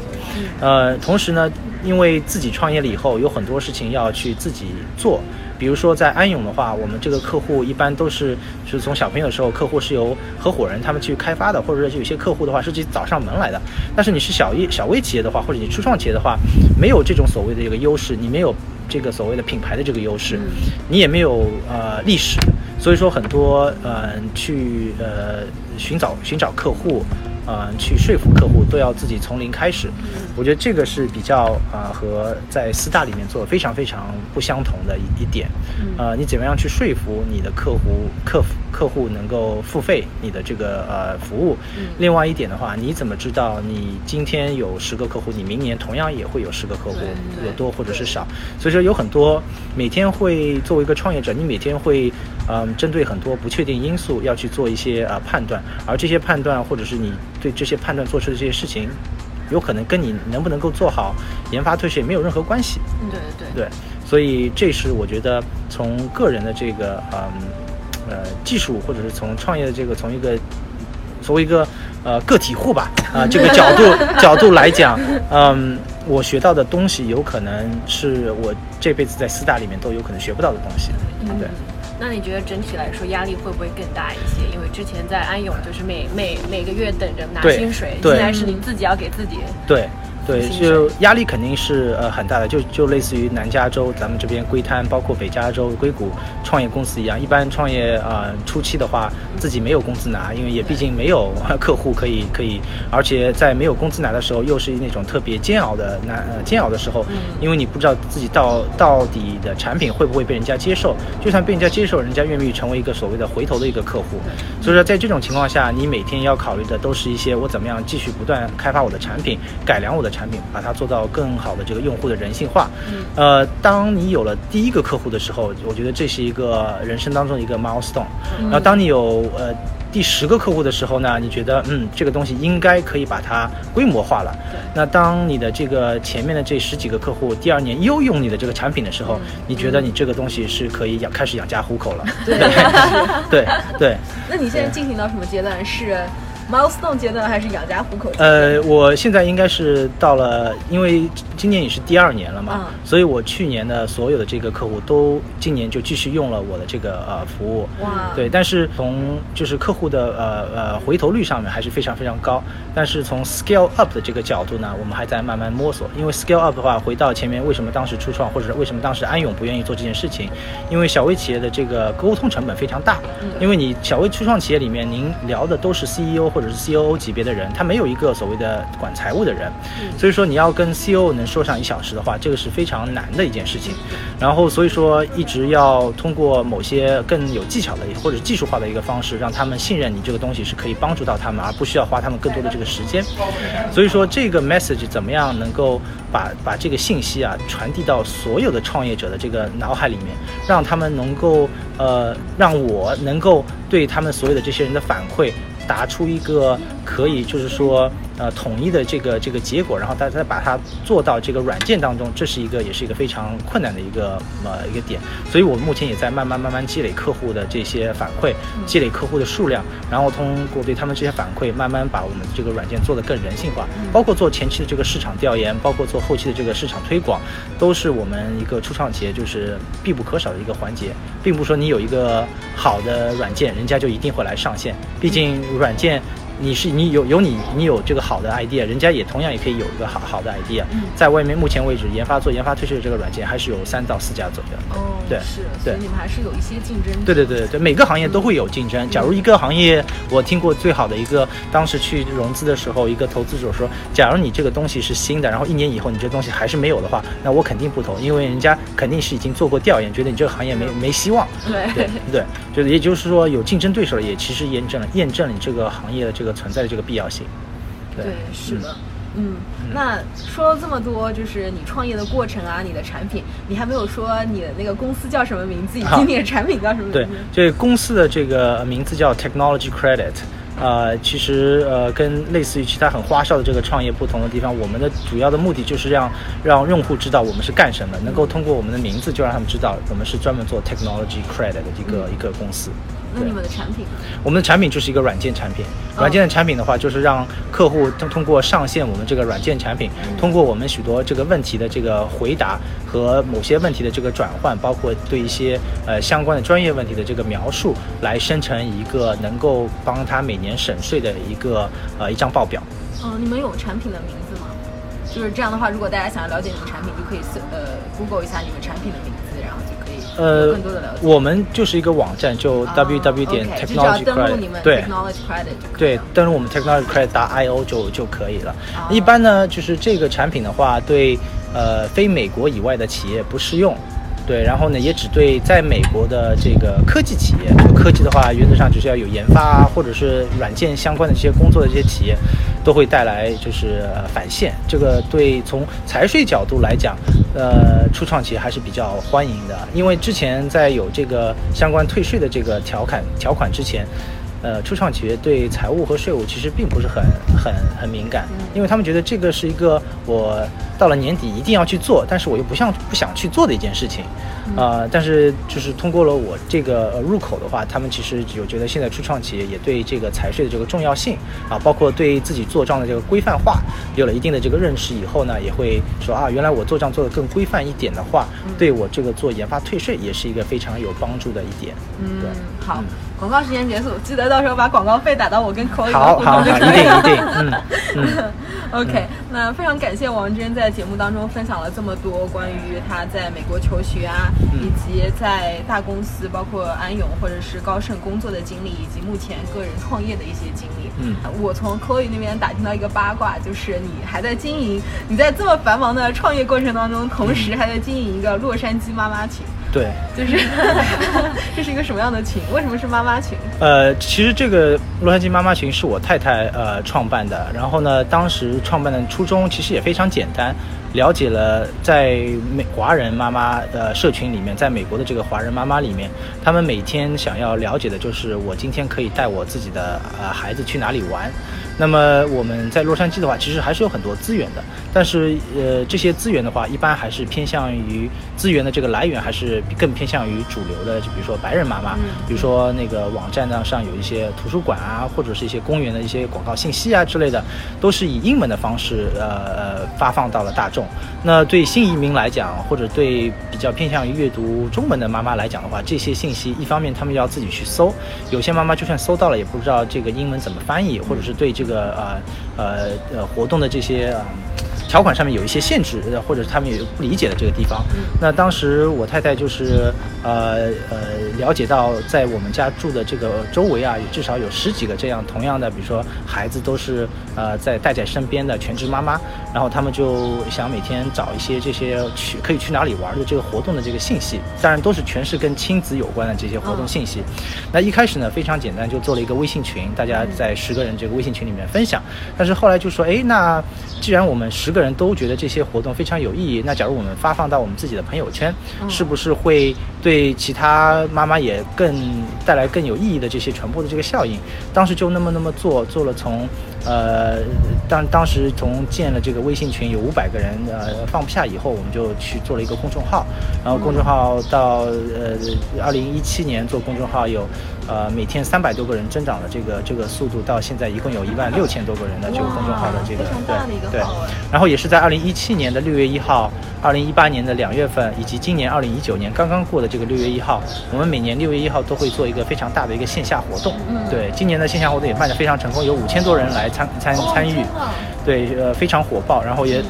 呃同时呢，因为自己创业了以后有很多事情要去自己做。比如说在安永的话，我们这个客户一般都是是从小朋友的时候，客户是由合伙人他们去开发的，或者说有些客户的话是自己找上门来的。但是你是小一小微企业的话，或者你初创企业的话，没有这种所谓的这个优势，你没有这个所谓的品牌的这个优势，你也没有呃历史，所以说很多呃去呃寻找寻找客户。嗯，去说服客户都要自己从零开始，我觉得这个是比较啊和在四大里面做非常非常不相同的一一点。呃，你怎么样去说服你的客户客客户能够付费你的这个呃服务？另外一点的话，你怎么知道你今天有十个客户，你明年同样也会有十个客户，有多或者是少？所以说有很多每天会作为一个创业者，你每天会嗯针对很多不确定因素要去做一些呃判断，而这些判断或者是你。对这些判断做出的这些事情，有可能跟你能不能够做好研发退税没有任何关系。对对对。对，所以这是我觉得从个人的这个嗯呃技术，或者是从创业的这个从一个作为一个呃个体户吧啊 这个角度角度来讲，嗯，我学到的东西有可能是我这辈子在四大里面都有可能学不到的东西。对。那你觉得整体来说压力会不会更大一些？因为之前在安永就是每每每个月等着拿薪水，现在是你自己要给自己。对。对，就压力肯定是呃很大的，就就类似于南加州咱们这边硅滩，包括北加州硅谷创业公司一样。一般创业啊初期的话，自己没有工资拿，因为也毕竟没有客户可以可以，而且在没有工资拿的时候，又是那种特别煎熬的难煎熬的时候，因为你不知道自己到到底的产品会不会被人家接受，就算被人家接受，人家愿不愿意成为一个所谓的回头的一个客户。所以说在这种情况下，你每天要考虑的都是一些我怎么样继续不断开发我的产品，改良我的产。产品把它做到更好的这个用户的人性化。呃，当你有了第一个客户的时候，我觉得这是一个人生当中的一个 milestone。然后当你有呃第十个客户的时候呢，你觉得嗯这个东西应该可以把它规模化了。那当你的这个前面的这十几个客户第二年又用你的这个产品的时候，你觉得你这个东西是可以养开始养家糊口了。对对 对。那你现在进行到什么阶段？是？milestone 阶段还是养家糊口？呃，我现在应该是到了，因为今年也是第二年了嘛，所以我去年的所有的这个客户都今年就继续用了我的这个呃服务。哇，对，但是从就是客户的呃呃回头率上面还是非常非常高。但是从 scale up 的这个角度呢，我们还在慢慢摸索。因为 scale up 的话，回到前面为什么当时初创或者为什么当时安永不愿意做这件事情？因为小微企业的这个沟通成本非常大。因为你小微初创企业里面，您聊的都是 CEO 或或者是 COO 级别的人，他没有一个所谓的管财务的人，所以说你要跟 COO 能说上一小时的话，这个是非常难的一件事情。然后所以说一直要通过某些更有技巧的或者技术化的一个方式，让他们信任你这个东西是可以帮助到他们，而不需要花他们更多的这个时间。所以说这个 message 怎么样能够把把这个信息啊传递到所有的创业者的这个脑海里面，让他们能够呃让我能够对他们所有的这些人的反馈。打出一个可以，就是说，呃，统一的这个这个结果，然后大家再把它做到这个软件当中，这是一个也是一个非常困难的一个呃一个点。所以我目前也在慢慢慢慢积累客户的这些反馈，积累客户的数量，然后通过对他们这些反馈，慢慢把我们这个软件做得更人性化。包括做前期的这个市场调研，包括做后期的这个市场推广，都是我们一个初创企业就是必不可少的一个环节，并不是说你有一个好的软件，人家就一定会来上线，毕竟。软件。你是你有有你你有这个好的 idea，人家也同样也可以有一个好好的 idea，嗯在外面目前为止研发做研发推出的这个软件还是有三到四家左右。哦，对，是，所以你们还是有一些竞争。对对对对，每个行业都会有竞争。假如一个行业，我听过最好的一个，当时去融资的时候，一个投资者说，假如你这个东西是新的，然后一年以后你这东西还是没有的话，那我肯定不投，因为人家肯定是已经做过调研，觉得你这个行业没没希望。对对 对，就是也就是说有竞争对手了，也其实验证了验证了你这个行业的这个存在的这个必要性。对，是的，嗯，那说了这么多，就是你创业的过程啊，你的产品，你还没有说你的那个公司叫什么名字，以及你的产品叫什么名字？对，这公司的这个名字叫 Technology Credit，呃，其实呃，跟类似于其他很花哨的这个创业不同的地方，我们的主要的目的就是让让用户知道我们是干什么，能够通过我们的名字就让他们知道我们是专门做 Technology Credit 的一个一个公司。那你们的产品？我们的产品就是一个软件产品。软件的产品的话，就是让客户通通过上线我们这个软件产品，通过我们许多这个问题的这个回答和某些问题的这个转换，包括对一些呃相关的专业问题的这个描述，来生成一个能够帮他每年省税的一个呃一张报表。嗯，你们有产品的名字吗？就是这样的话，如果大家想要了解你们产品，就可以搜呃 Google 一下你们产品的名字，呃，我们就是一个网站，就 www 点 technology credit，对，对，但是我们 technology credit 打 io 就就可以了。一般呢，就是这个产品的话，对呃非美国以外的企业不适用。对，然后呢，也只对在美国的这个科技企业，科技的话，原则上就是要有研发啊，或者是软件相关的这些工作的这些企业，都会带来就是返现。这个对从财税角度来讲，呃，初创企业还是比较欢迎的，因为之前在有这个相关退税的这个条款条款之前。呃，初创企业对财务和税务其实并不是很很很敏感，因为他们觉得这个是一个我到了年底一定要去做，但是我又不像不想去做的一件事情，呃，但是就是通过了我这个入口的话，他们其实有觉得现在初创企业也对这个财税的这个重要性啊，包括对自己做账的这个规范化有了一定的这个认识以后呢，也会说啊，原来我做账做的更规范一点的话，对我这个做研发退税也是一个非常有帮助的一点。嗯，好。广告时间结束，记得到时候把广告费打到我跟口语的互动就可以了。一定一定，嗯嗯。OK，那非常感谢王娟在节目当中分享了这么多关于他在美国求学啊，以及在大公司包括安永或者是高盛工作的经历，以及目前个人创业的一些经历。嗯，我从 Chloe 那边打听到一个八卦，就是你还在经营，你在这么繁忙的创业过程当中，同时还在经营一个洛杉矶妈妈群。对，就是这是一个什么样的群？为什么是妈妈群？呃，其实这个洛杉矶妈妈群是我太太呃创办的。然后呢，当时创办的初衷其实也非常简单，了解了在美华人妈妈的社群里面，在美国的这个华人妈妈里面，他们每天想要了解的就是我今天可以带我自己的呃孩子去哪里玩。那么我们在洛杉矶的话，其实还是有很多资源的，但是呃，这些资源的话，一般还是偏向于资源的这个来源，还是更偏向于主流的，就比如说白人妈妈，比如说那个网站呢上有一些图书馆啊，或者是一些公园的一些广告信息啊之类的，都是以英文的方式呃呃发放到了大众。那对新移民来讲，或者对比较偏向于阅读中文的妈妈来讲的话，这些信息一方面他们要自己去搜，有些妈妈就算搜到了，也不知道这个英文怎么翻译，或者是对这个呃呃呃活动的这些条款上面有一些限制，呃或者是他们有不理解的这个地方。那当时我太太就是呃呃了解到，在我们家住的这个周围啊，有至少有十几个这样同样的，比如说孩子都是呃在带在身边的全职妈妈，然后他们就想每天找一些这些去可以去哪里玩的这个活动的这个信息，当然都是全是跟亲子有关的这些活动信息。那一开始呢非常简单，就做了一个微信群，大家在十个人这个微信群里面分享。但是后来就说，哎，那既然我们十个人都觉得这些活动非常有意义，那假如我们发放到我们自己的朋友圈，是不是会对其他妈妈也更带来更有意义的这些传播的这个效应？当时就那么那么做，做了从呃当当时从建了这个微信群有五百个人，呃放不下以后，我们就去做了一个公众号，然后公众号到呃二零一七年做公众号有。呃，每天三百多个人增长的这个这个速度，到现在一共有一万六千多个人的这个公众号的这个对对然后也是在二零一七年的六月一号、二零一八年的两月份，以及今年二零一九年刚刚过的这个六月一号，我们每年六月一号都会做一个非常大的一个线下活动。嗯对，今年的线下活动也办得非常成功，有五千多人来参参参与对，呃，非常火爆，然后也。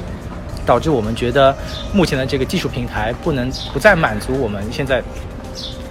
导致我们觉得目前的这个技术平台不能不再满足我们现在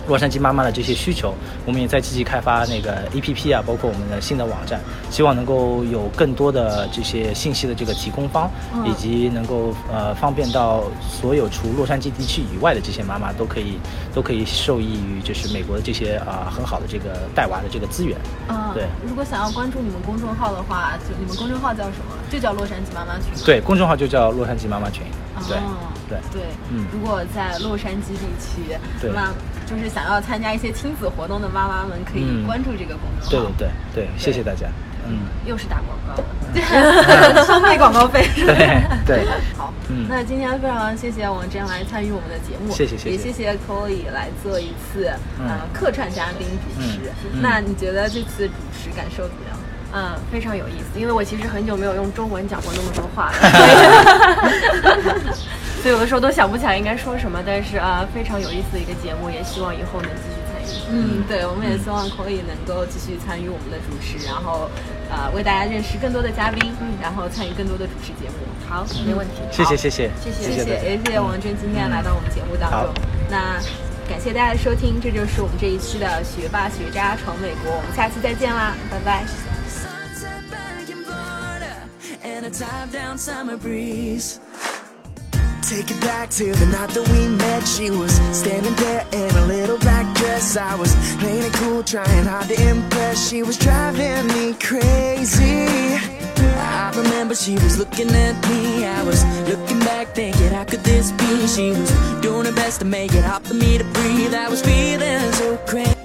洛杉矶妈妈的这些需求，我们也在积极开发那个 APP 啊，包括我们的新的网站，希望能够有更多的这些信息的这个提供方，嗯以及能够呃方便到所有除洛杉矶地区以外的这些妈妈都可以都可以受益于就是美国的这些啊、很好的这个带娃的这个资源。嗯，对。如果想要关注你们公众号的话，就你们公众号叫什么？就叫洛杉矶妈妈群。对，公众号就叫洛杉矶妈妈群。对哦对对，嗯如果在洛杉矶地区，对那就是想要参加一些亲子活动的妈妈们，可以嗯关注这个公众对号。对对对，谢谢大家。嗯，又是打广告了，收费广告费。对对。好，嗯那今天非常谢谢王真来参与我们的节目，谢谢谢谢也谢谢 Chloe 来做一次呃嗯客串嘉宾主持。那你觉得这次主持感受怎么样？嗯，非常有意思，因为我其实很久没有用中文讲过那么多话了，所以有的时候都想不起来应该说什么。但是啊，非常有意思的一个节目，也希望以后能继续参与。嗯，对，我们也希望可以能够继续参与我们的主持，然后呃，为大家认识更多的嘉宾，然后参与更多的主持节目。好，没问题。谢谢，谢谢，谢谢，谢谢，也谢谢王真今天来到我们节目当中。那感谢大家的收听，这就是我们这一期的学霸学渣闯美国，我们下期再见啦，拜拜。And a top down summer breeze. Take it back to the night that we met. She was standing there in a little black dress. I was playing it cool, trying hard to impress. She was driving me crazy. I remember she was looking at me. I was looking back, thinking, how could this be? She was doing her best to make it hard for me to breathe. I was feeling so crazy.